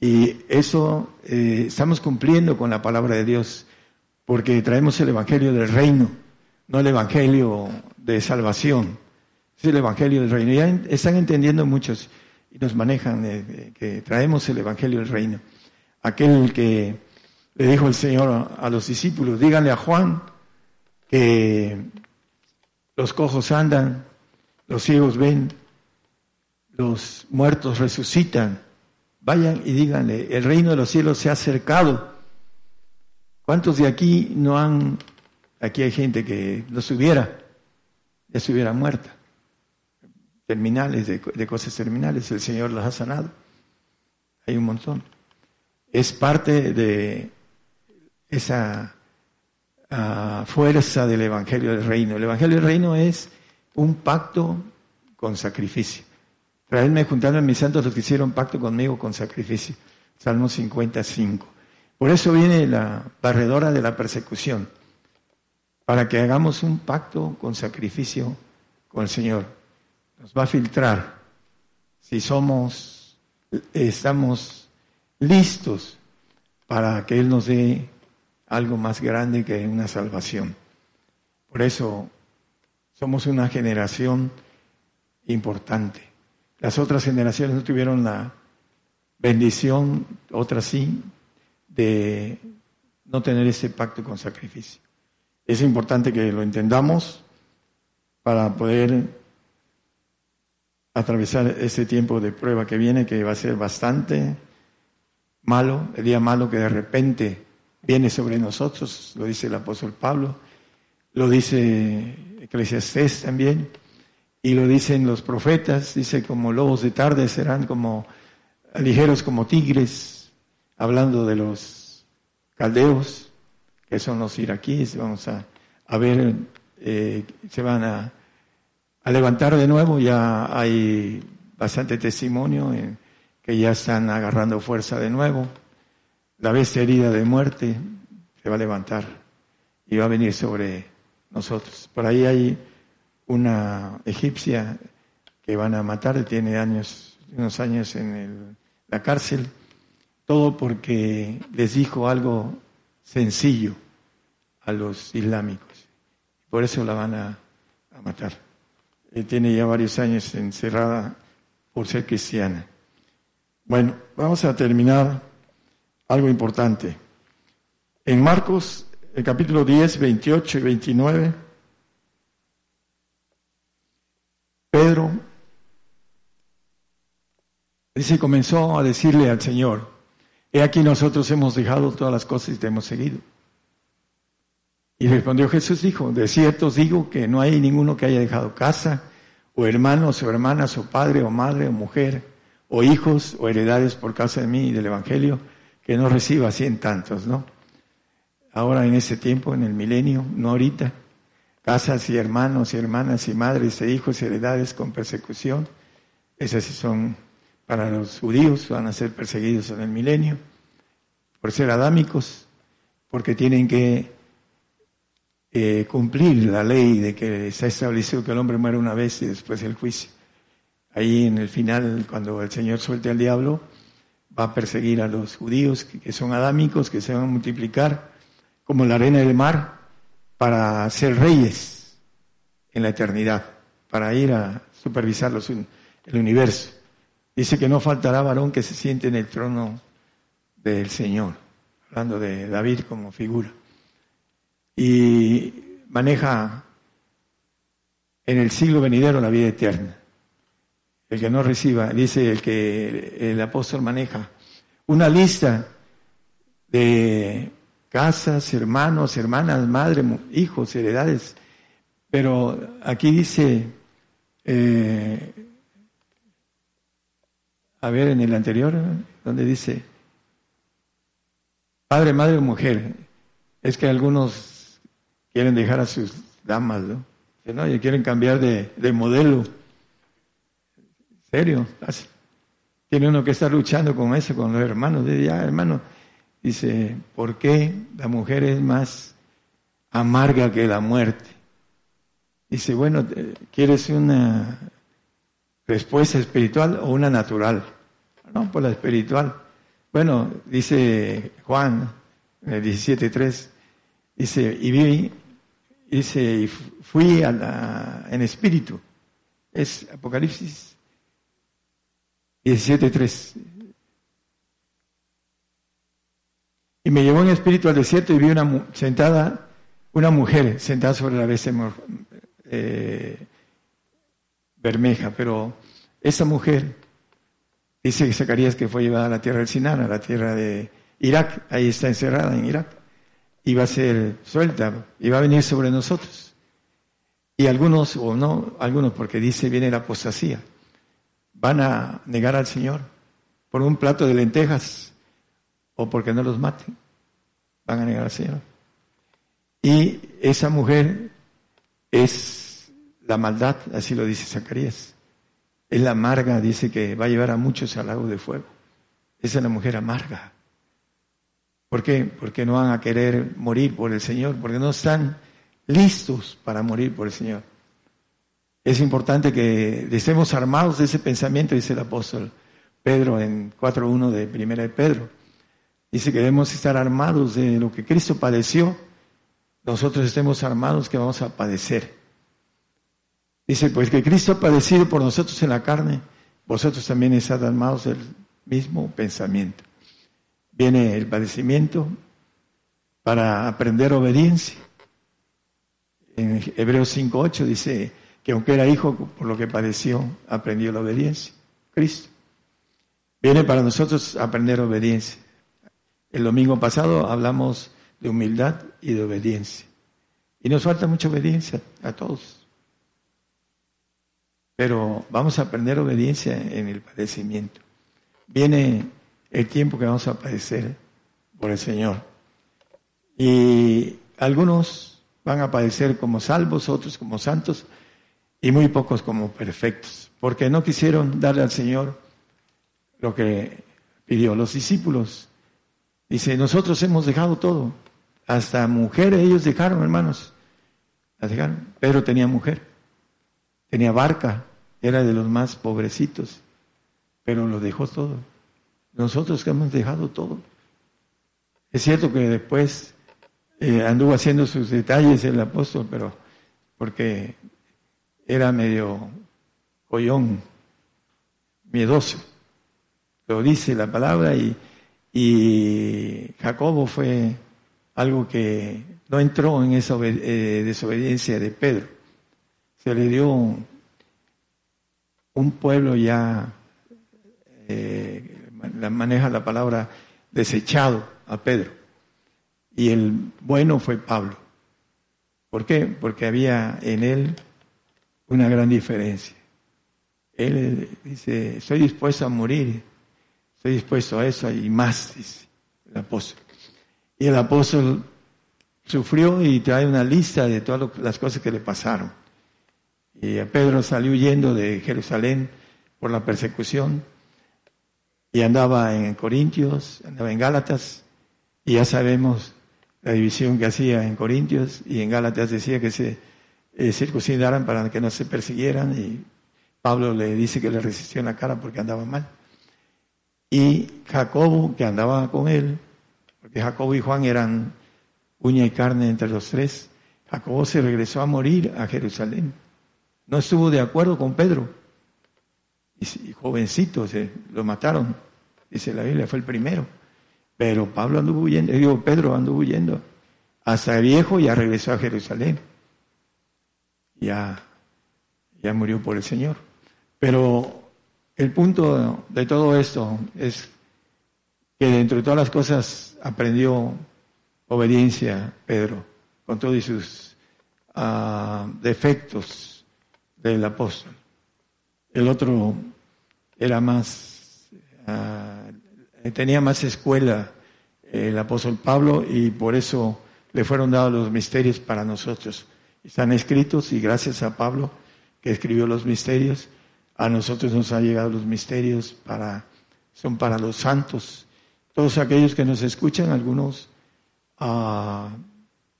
Y eso eh, estamos cumpliendo con la palabra de Dios, porque traemos el Evangelio del Reino, no el Evangelio de salvación, el Evangelio del Reino. Ya están entendiendo muchos y nos manejan que traemos el Evangelio del Reino. Aquel que le dijo el Señor a los discípulos, díganle a Juan que los cojos andan, los ciegos ven, los muertos resucitan Vayan y díganle, el reino de los cielos se ha acercado. ¿Cuántos de aquí no han, aquí hay gente que no hubiera, ya se hubiera muerta? Terminales, de, cosas terminales, el Señor las ha sanado. Hay un montón. Es parte de esa ah, fuerza del Evangelio del Reino. El Evangelio del Reino es un pacto con sacrificio. Traedme juntando a mis santos los que hicieron pacto conmigo con sacrificio. Salmo 55. Por eso viene la barredora de la persecución, para que hagamos un pacto con sacrificio con el Señor. Nos va a filtrar si somos, estamos listos para que Él nos dé algo más grande que una salvación. Por eso somos una generación importante. Las otras generaciones no tuvieron la bendición, otras sí, de no tener ese pacto con sacrificio. Es importante que lo entendamos para poder atravesar ese tiempo de prueba que viene, que va a ser bastante malo, el día malo que de repente viene sobre nosotros, lo dice el apóstol Pablo, lo dice Eclesiastés también, y lo dicen los profetas, dice como lobos de tarde serán como ligeros como tigres, hablando de los caldeos, que son los iraquíes, vamos a, ver, eh, se van a, levantar de nuevo, ya hay bastante testimonio que ya están agarrando fuerza de nuevo. La bestia herida de muerte se va a levantar y va a venir sobre nosotros. Por ahí hay una egipcia que van a matar, tiene años, unos años en la cárcel, todo porque les dijo algo sencillo a los islámicos. Por eso la van a, matar. Tiene ya varios años encerrada por ser cristiana. Bueno, vamos a terminar algo importante. En Marcos, el capítulo 10, 28 y 29, Pedro dice, comenzó a decirle al Señor, he aquí nosotros hemos dejado todas las cosas y te hemos seguido. Y respondió Jesús, dijo, de cierto os digo que no hay ninguno que haya dejado casa, o hermanos, o hermanas, o padre, o madre, o mujer, o hijos, o heredades por causa de mí y del Evangelio, que no reciba cien tantos, ¿no? Ahora en ese tiempo, en el milenio, no ahorita, casas y hermanos y hermanas y madres e hijos y heredades con persecución. Esas son para los judíos, van a ser perseguidos en el milenio por ser adámicos, porque tienen que eh, cumplir la ley de que se ha establecido que el hombre muere una vez y después el juicio. Ahí en el final, cuando el Señor suelte al diablo, va a perseguir a los judíos que son adámicos, que se van a multiplicar como la arena del mar, para ser reyes en la eternidad, para ir a supervisar los, el universo. Dice que no faltará varón que se siente en el trono del Señor, hablando de David como figura. Y maneja en el siglo venidero la vida eterna. El que no reciba, dice el que el apóstol maneja, una lista de casas, hermanos, hermanas, madre, hijos, heredades. Pero aquí dice, eh, a ver, en el anterior, donde dice, padre, madre mujer, es que algunos quieren dejar a sus damas, ¿no? no, y quieren cambiar de, de modelo. ¿Serio? Tiene uno que estar luchando con eso, con los hermanos. Dice, ya, hermano, Dice, ¿por qué la mujer es más amarga que la muerte? Dice, bueno, ¿quieres una respuesta espiritual o una natural? No, pues la espiritual. Bueno, dice Juan, en el 17.3, dice, y vi, dice, y fui a la, en espíritu. Es Apocalipsis 17.3. Y me llevó en espíritu al desierto y vi una sentada, una mujer sentada sobre la bestia eh, bermeja, pero esa mujer, dice Zacarías que fue llevada a la tierra del Sinar, a la tierra de Irak, ahí está encerrada en Irak, va a ser suelta, va a venir sobre nosotros. Y algunos, o no, algunos, porque dice viene la apostasía, van a negar al Señor por un plato de lentejas o porque no los maten, van a negar al Señor. Y esa mujer es la maldad, así lo dice Zacarías. Es la amarga, dice que va a llevar a muchos al lago de fuego. Esa es la mujer amarga. ¿Por qué? Porque no van a querer morir por el Señor, porque no están listos para morir por el Señor. Es importante que estemos armados de ese pensamiento, dice el apóstol Pedro en 4.1 de Primera de Pedro. Dice que debemos estar armados de lo que Cristo padeció, nosotros estemos armados que vamos a padecer. Dice, pues que Cristo ha padecido por nosotros en la carne, vosotros también estad armados del mismo pensamiento. Viene el padecimiento para aprender obediencia. En Hebreos 5.8 dice que aunque era hijo, por lo que padeció, aprendió la obediencia. Cristo. Viene para nosotros aprender obediencia. El domingo pasado hablamos de humildad y de obediencia. Y nos falta mucha obediencia a todos. Pero vamos a aprender obediencia en el padecimiento. Viene el tiempo que vamos a padecer por el Señor. Y algunos van a padecer como salvos, otros como santos y muy pocos como perfectos, porque no quisieron darle al Señor lo que pidió. Los discípulos, dice, nosotros hemos dejado todo, hasta mujeres ellos dejaron, hermanos. Las dejaron. Pedro tenía mujer, tenía barca, era de los más pobrecitos, pero lo dejó todo. Nosotros que hemos dejado todo. Es cierto que después eh, anduvo haciendo sus detalles el apóstol, pero porque era medio collón, miedoso. Lo dice la palabra y, y Jacobo fue algo que no entró en esa eh, desobediencia de Pedro. Se le dio un, pueblo ya, eh, maneja la palabra desechado a Pedro. Y el bueno fue Pablo. ¿Por qué? Porque había en él una gran diferencia. Él dice, estoy dispuesto a morir, estoy dispuesto a eso y más, dice el apóstol. Y el apóstol sufrió y trae una lista de todas las cosas que le pasaron. Y Pedro salió huyendo de Jerusalén por la persecución y andaba en Corintios, andaba en Gálatas y ya sabemos la división que hacía en Corintios y en Gálatas decía que se eh, circuncidaran para que no se persiguieran y Pablo le dice que le resistió en la cara porque andaba mal. Y Jacobo, que andaba con él, porque Jacobo y Juan eran uña y carne entre los tres. Jacobo se regresó a morir a Jerusalén. No estuvo de acuerdo con Pedro. Y jovencito, se lo mataron. Dice la Biblia, fue el primero. Pero Pablo anduvo huyendo, digo, Pedro anduvo huyendo. Hasta viejo ya regresó a Jerusalén. Ya, ya murió por el Señor. Pero el punto de todo esto es que dentro de todas las cosas aprendió obediencia Pedro, con todos sus ah, defectos del apóstol. El otro era más, ah, tenía más escuela el apóstol Pablo y por eso le fueron dados los misterios para nosotros. Están escritos y gracias a Pablo que escribió los misterios, a nosotros nos han llegado los misterios para, son para los santos todos aquellos que nos escuchan, algunos ah,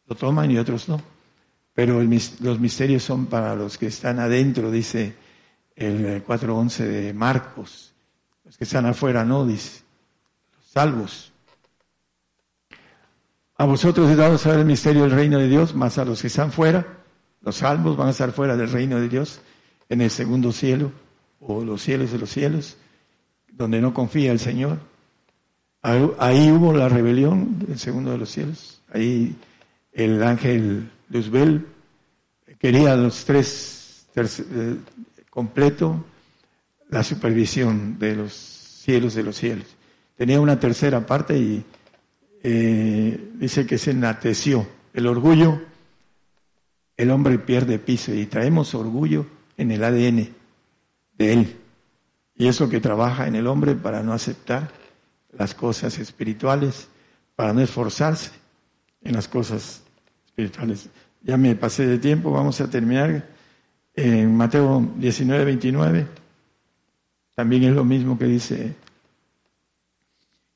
lo toman y otros no. pero los misterios son para los que están adentro, dice el 4.11 de Marcos. Los que están afuera no, dice. Los salvos. A vosotros he dado el misterio del reino de Dios, más a los que están fuera, los salvos van a estar fuera del reino de Dios, en el segundo cielo, o los cielos de los cielos, donde no confía el Señor. Ahí hubo la rebelión, el segundo de los cielos. Ahí el ángel Luzbel quería los tres eh, completo la supervisión de los cielos de los cielos. Tenía una tercera parte y eh, dice que se enalteció. El orgullo, el hombre pierde piso y traemos orgullo en el ADN de él. Y eso que trabaja en el hombre para no aceptar las cosas espirituales, para no esforzarse en las cosas espirituales. Ya me pasé de tiempo, vamos a terminar en Mateo 19, 29. También es lo mismo que dice,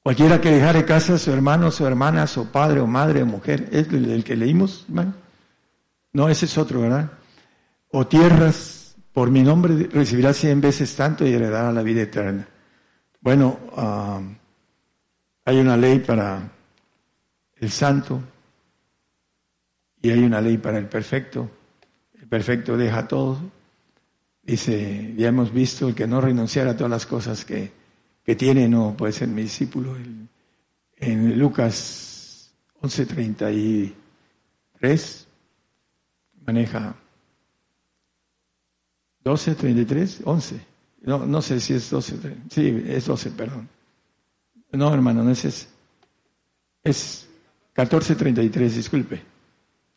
cualquiera que dejare casa, su hermano, su hermana, su padre o madre o mujer, es el, que leímos, hermano. No, ese es otro, ¿verdad? O tierras, por mi nombre recibirá cien veces tanto y heredará la vida eterna. Bueno, ah, hay una ley para el santo, y hay una ley para el perfecto. El perfecto deja todo. Dice, ya hemos visto, el que no renunciara a todas las cosas que, que tiene no puede ser mi discípulo. En Lucas 11.33 maneja 12.33, 11. No, no sé si es 12, sí, es 12, perdón. No, hermano, no es ese. Es 14.33, disculpe.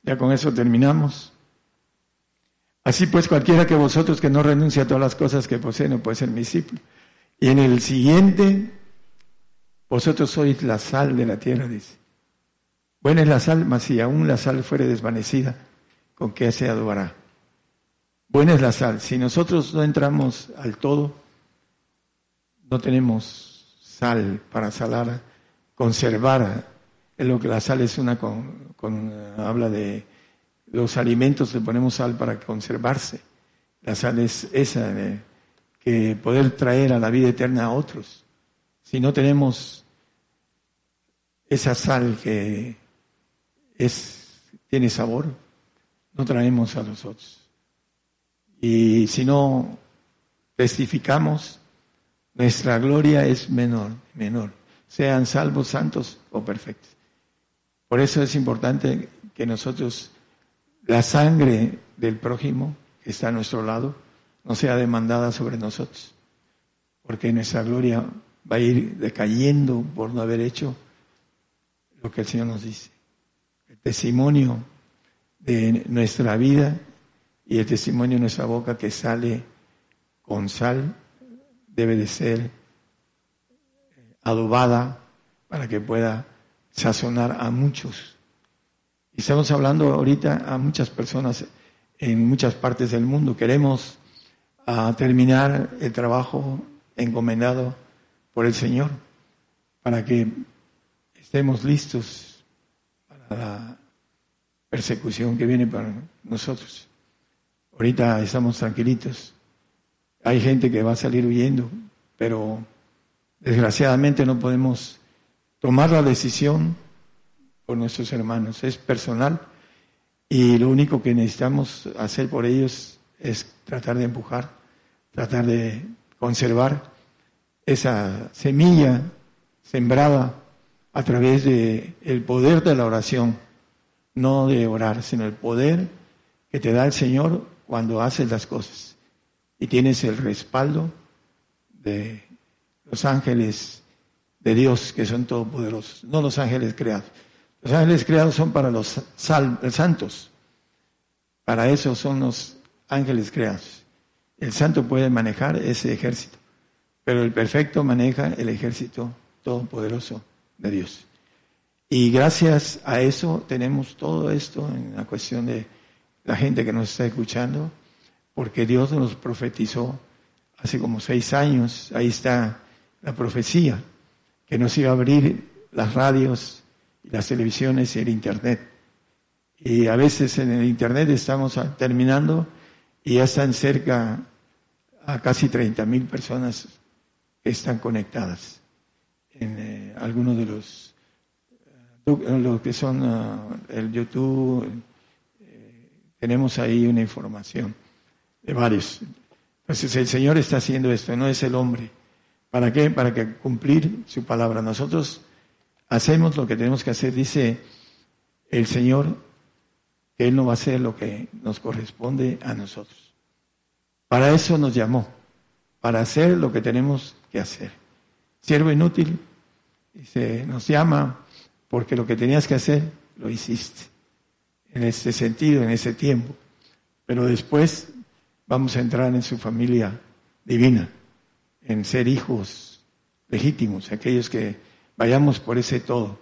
Ya con eso terminamos. Así pues, cualquiera que vosotros que no renuncie a todas las cosas que posee no puede ser mi discípulo. Y en el siguiente, vosotros sois la sal de la tierra, dice. Buena es la sal, mas si aún la sal fuere desvanecida, ¿con qué se adobará? Buena es la sal. Si nosotros no entramos al todo, no tenemos sal para salar, conservar es lo que la sal es una con, habla de los alimentos le ponemos sal para conservarse. La sal es esa de que poder traer a la vida eterna a otros. Si no tenemos esa sal que es tiene sabor, no traemos a los otros. Y si no testificamos, nuestra gloria es menor, menor. Sean salvos, santos o perfectos. Por eso es importante que nosotros, la sangre del prójimo que está a nuestro lado, no sea demandada sobre nosotros, porque nuestra gloria va a ir decayendo por no haber hecho lo que el Señor nos dice. El testimonio de nuestra vida y el testimonio de nuestra boca que sale con sal debe de ser adobada para que pueda sazonar a muchos. Estamos hablando ahorita a muchas personas en muchas partes del mundo. Queremos ah, terminar el trabajo encomendado por el Señor para que estemos listos para la persecución que viene para nosotros. Ahorita estamos tranquilitos. Hay gente que va a salir huyendo, pero desgraciadamente no podemos tomar la decisión por nuestros hermanos. Es personal y lo único que necesitamos hacer por ellos es tratar de empujar, tratar de conservar esa semilla sembrada a través de el poder de la oración, no de orar, sino el poder que te da el Señor cuando haces las cosas y tienes el respaldo de los ángeles de Dios que son todopoderosos, no los ángeles creados. Los ángeles creados son para los santos. Para eso son los ángeles creados. El santo puede manejar ese ejército, pero el perfecto maneja el ejército todopoderoso de Dios. Y gracias a eso tenemos todo esto en la cuestión de la gente que nos está escuchando, porque Dios nos profetizó hace como seis años, ahí está la profecía que nos iba a abrir las radios, las televisiones y el Internet. Y a veces en el Internet estamos terminando y ya están cerca a casi 30 mil personas que están conectadas en eh, algunos de los, eh, lo que son uh, el YouTube. Eh, tenemos ahí una información de varios. Entonces el Señor está haciendo esto, no es el hombre. ¿Para qué? Para que cumplir su palabra. Nosotros hacemos lo que tenemos que hacer, dice el Señor, Él no va a hacer lo que nos corresponde a nosotros. Para eso nos llamó, para hacer lo que tenemos que hacer. Siervo inútil, dice, nos llama porque lo que tenías que hacer lo hiciste. En ese sentido, en ese tiempo. Pero después vamos a entrar en su familia divina, en ser hijos legítimos, aquellos que vayamos por ese todo.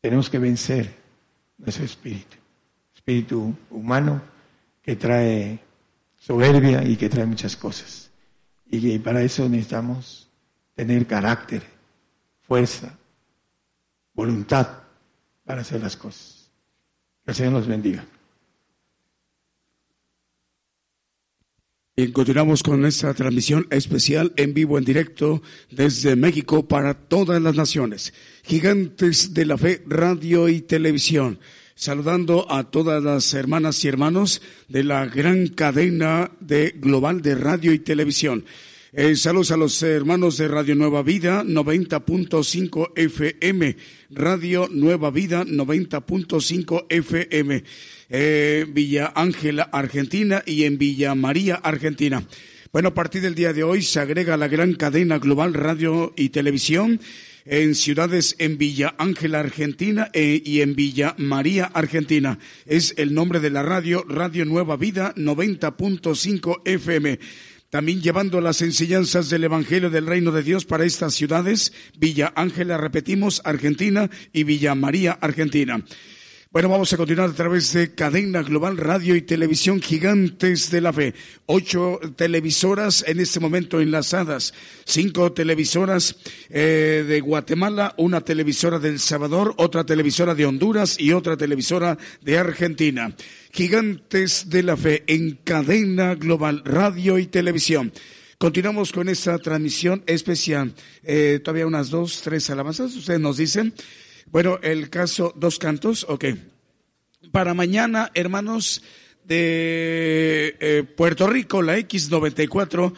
Tenemos que vencer nuestro espíritu, espíritu humano que trae soberbia y que trae muchas cosas. Y para eso necesitamos tener carácter, fuerza, voluntad para hacer las cosas. Que el Señor los bendiga. Y continuamos con esta transmisión especial en vivo, en directo desde México para todas las naciones. Gigantes de la Fe, radio y televisión. Saludando a todas las hermanas y hermanos de la gran cadena de global de radio y televisión. Eh, saludos a los hermanos de Radio Nueva Vida 90.5 FM, Radio Nueva Vida 90.5 FM eh, Villa Ángela, Argentina y en Villa María, Argentina. Bueno, a partir del día de hoy se agrega la gran cadena global radio y televisión en ciudades en Villa Ángela, Argentina eh, y en Villa María, Argentina. Es el nombre de la radio, Radio Nueva Vida 90.5 FM. También llevando las enseñanzas del Evangelio del Reino de Dios para estas ciudades, Villa Ángela, repetimos, Argentina y Villa María, Argentina. Bueno, vamos a continuar a través de Cadena Global Radio y Televisión Gigantes de la Fe. Ocho televisoras en este momento enlazadas. Cinco televisoras eh, de Guatemala, una televisora del Salvador, otra televisora de Honduras y otra televisora de Argentina. Gigantes de la Fe en Cadena Global Radio y Televisión. Continuamos con esta transmisión especial. Eh, todavía unas dos, tres alabanzas, ustedes nos dicen. Bueno, el caso, dos cantos, ok. Para mañana, hermanos de eh, Puerto Rico, la X94,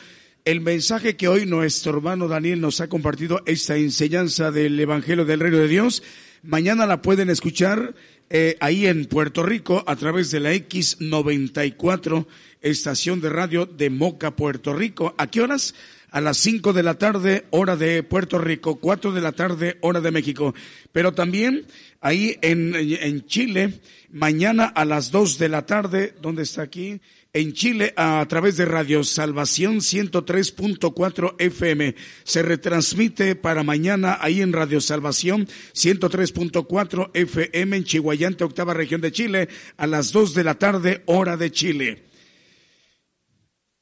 el mensaje que hoy nuestro hermano Daniel nos ha compartido, esta enseñanza del Evangelio del Reino de Dios, mañana la pueden escuchar eh, ahí en Puerto Rico a través de la X94, estación de radio de Moca, Puerto Rico. ¿A qué horas? A las 5 de la tarde, hora de Puerto Rico, 4 de la tarde, hora de México. Pero también ahí en, en Chile, mañana a las 2 de la tarde, ¿dónde está aquí? En Chile, a, través de Radio Salvación 103.4 FM. Se retransmite para mañana ahí en Radio Salvación 103.4 FM en Chihuayante, octava región de Chile, a las 2 de la tarde, hora de Chile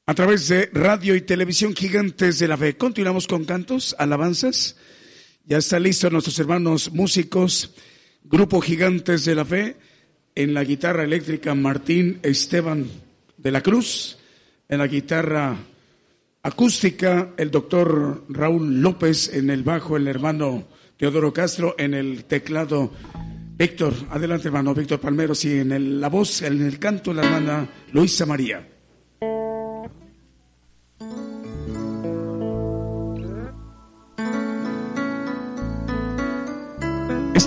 a través de radio y televisión Gigantes de la Fe. Continuamos con cantos, alabanzas. Ya está listo nuestros hermanos músicos, Grupo Gigantes de la Fe, en la guitarra eléctrica Martín Esteban de la Cruz, en la guitarra acústica el doctor Raúl López, en el bajo el hermano Teodoro Castro, en el teclado Víctor, adelante hermano Víctor Palmeros y en la voz, en el canto la hermana Luisa María.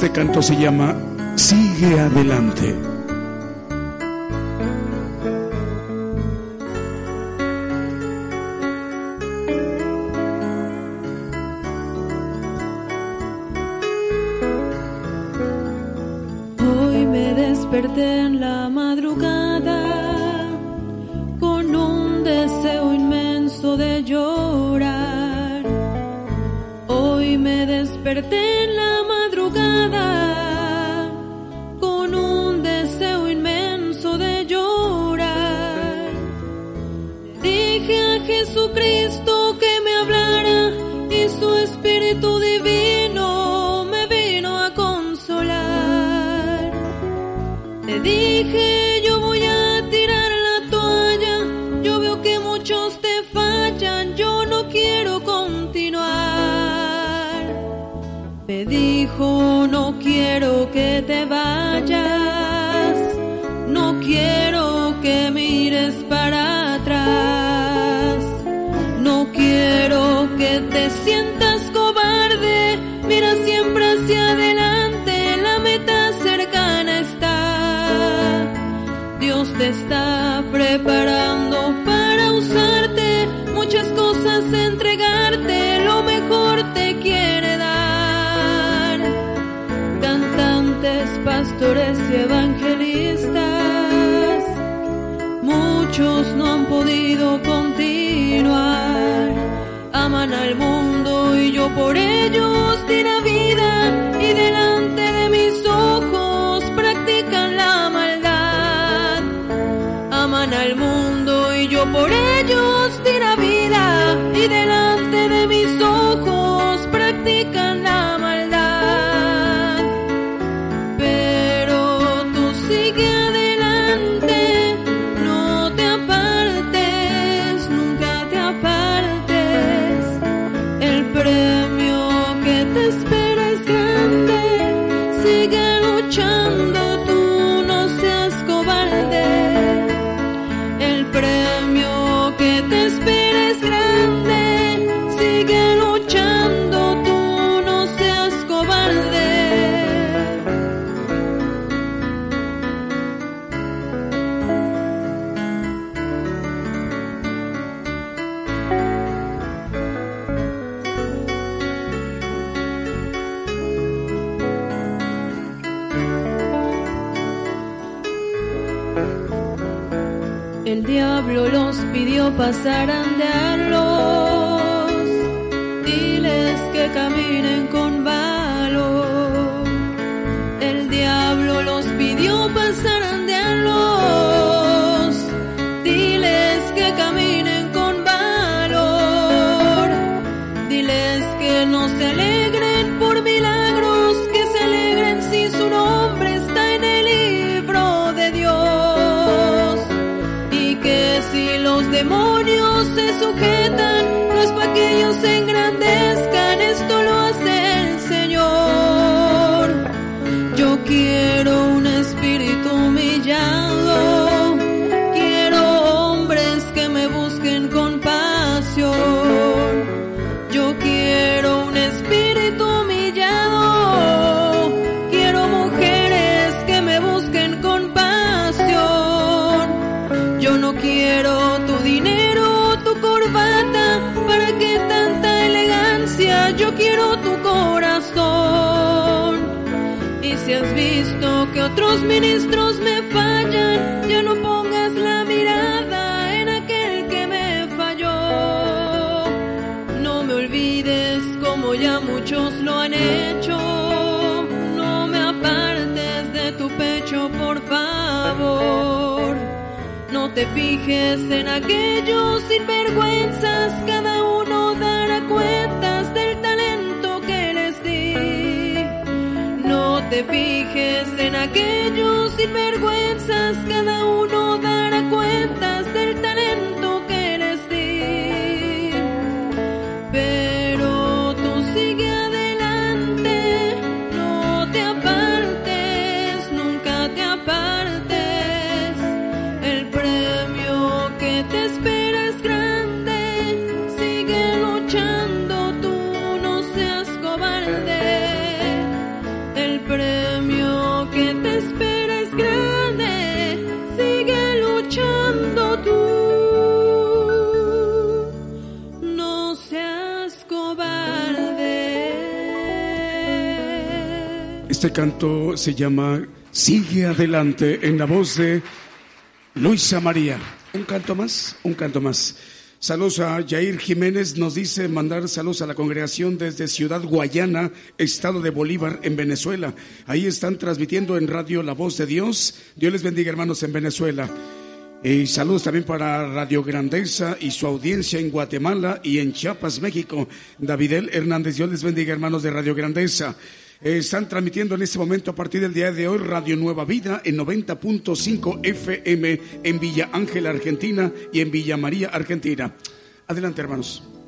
Este canto se llama Sigue adelante. Hoy me desperté en la madrugada con un deseo inmenso de llorar. Hoy me desperté en la yo voy a tirar la toalla. Yo veo que muchos te fallan, yo no quiero continuar. Me dijo, no quiero que te vayas. Está preparando para usarte, muchas cosas entregarte, lo mejor te quiere dar. Cantantes, pastores y evangelistas, muchos no han podido continuar. Aman al mundo y yo por ellos di la vida y de El diablo los pidió pasarandearlos. Diles que caminen con valor. Si has visto que otros ministros me fallan, ya no pongas la mirada en aquel que me falló. No me olvides como ya muchos lo han hecho. No me apartes de tu pecho, por favor. No te fijes en aquellos sinvergüenzas, cada te fijes en aquellos sinvergüenzas, cada uno canto se llama Sigue adelante en la voz de Luisa María. Un canto más, un canto más. Saludos a Jair Jiménez, nos dice mandar saludos a la congregación desde Ciudad Guayana, estado de Bolívar, en Venezuela. Ahí están transmitiendo en radio La Voz de Dios. Dios les bendiga, hermanos, en Venezuela. Y saludos también para Radio Grandeza y su audiencia en Guatemala y en Chiapas, México. Davidel Hernández, Dios les bendiga, hermanos de Radio Grandeza. Eh, están transmitiendo en este momento a partir del día de hoy Radio Nueva Vida en 90.5 FM en Villa Ángela, Argentina y en Villa María, Argentina. Adelante, hermanos.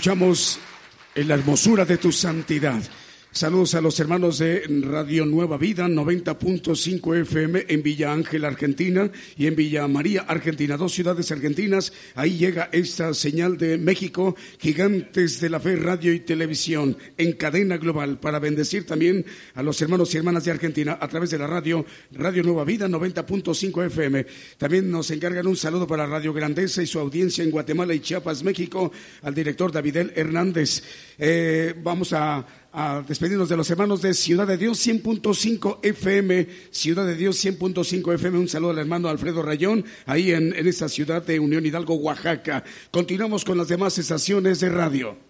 Escuchamos en la hermosura de tu santidad. Saludos a los hermanos de Radio Nueva Vida, 90.5 FM en Villa Ángel, Argentina, y en Villa María, Argentina, dos ciudades argentinas. Ahí llega esta señal de México, gigantes de la fe, radio y televisión, en cadena global, para bendecir también a los hermanos y hermanas de Argentina a través de la radio, Radio Nueva Vida, 90.5 FM. También nos encargan un saludo para Radio Grandeza y su audiencia en Guatemala y Chiapas, México, al director Davidel Hernández. Eh, vamos a a despedirnos de los hermanos de Ciudad de Dios 100.5 FM, Ciudad de Dios 100.5 FM. Un saludo al hermano Alfredo Rayón, ahí en, en esta ciudad de Unión Hidalgo, Oaxaca. Continuamos con las demás estaciones de radio.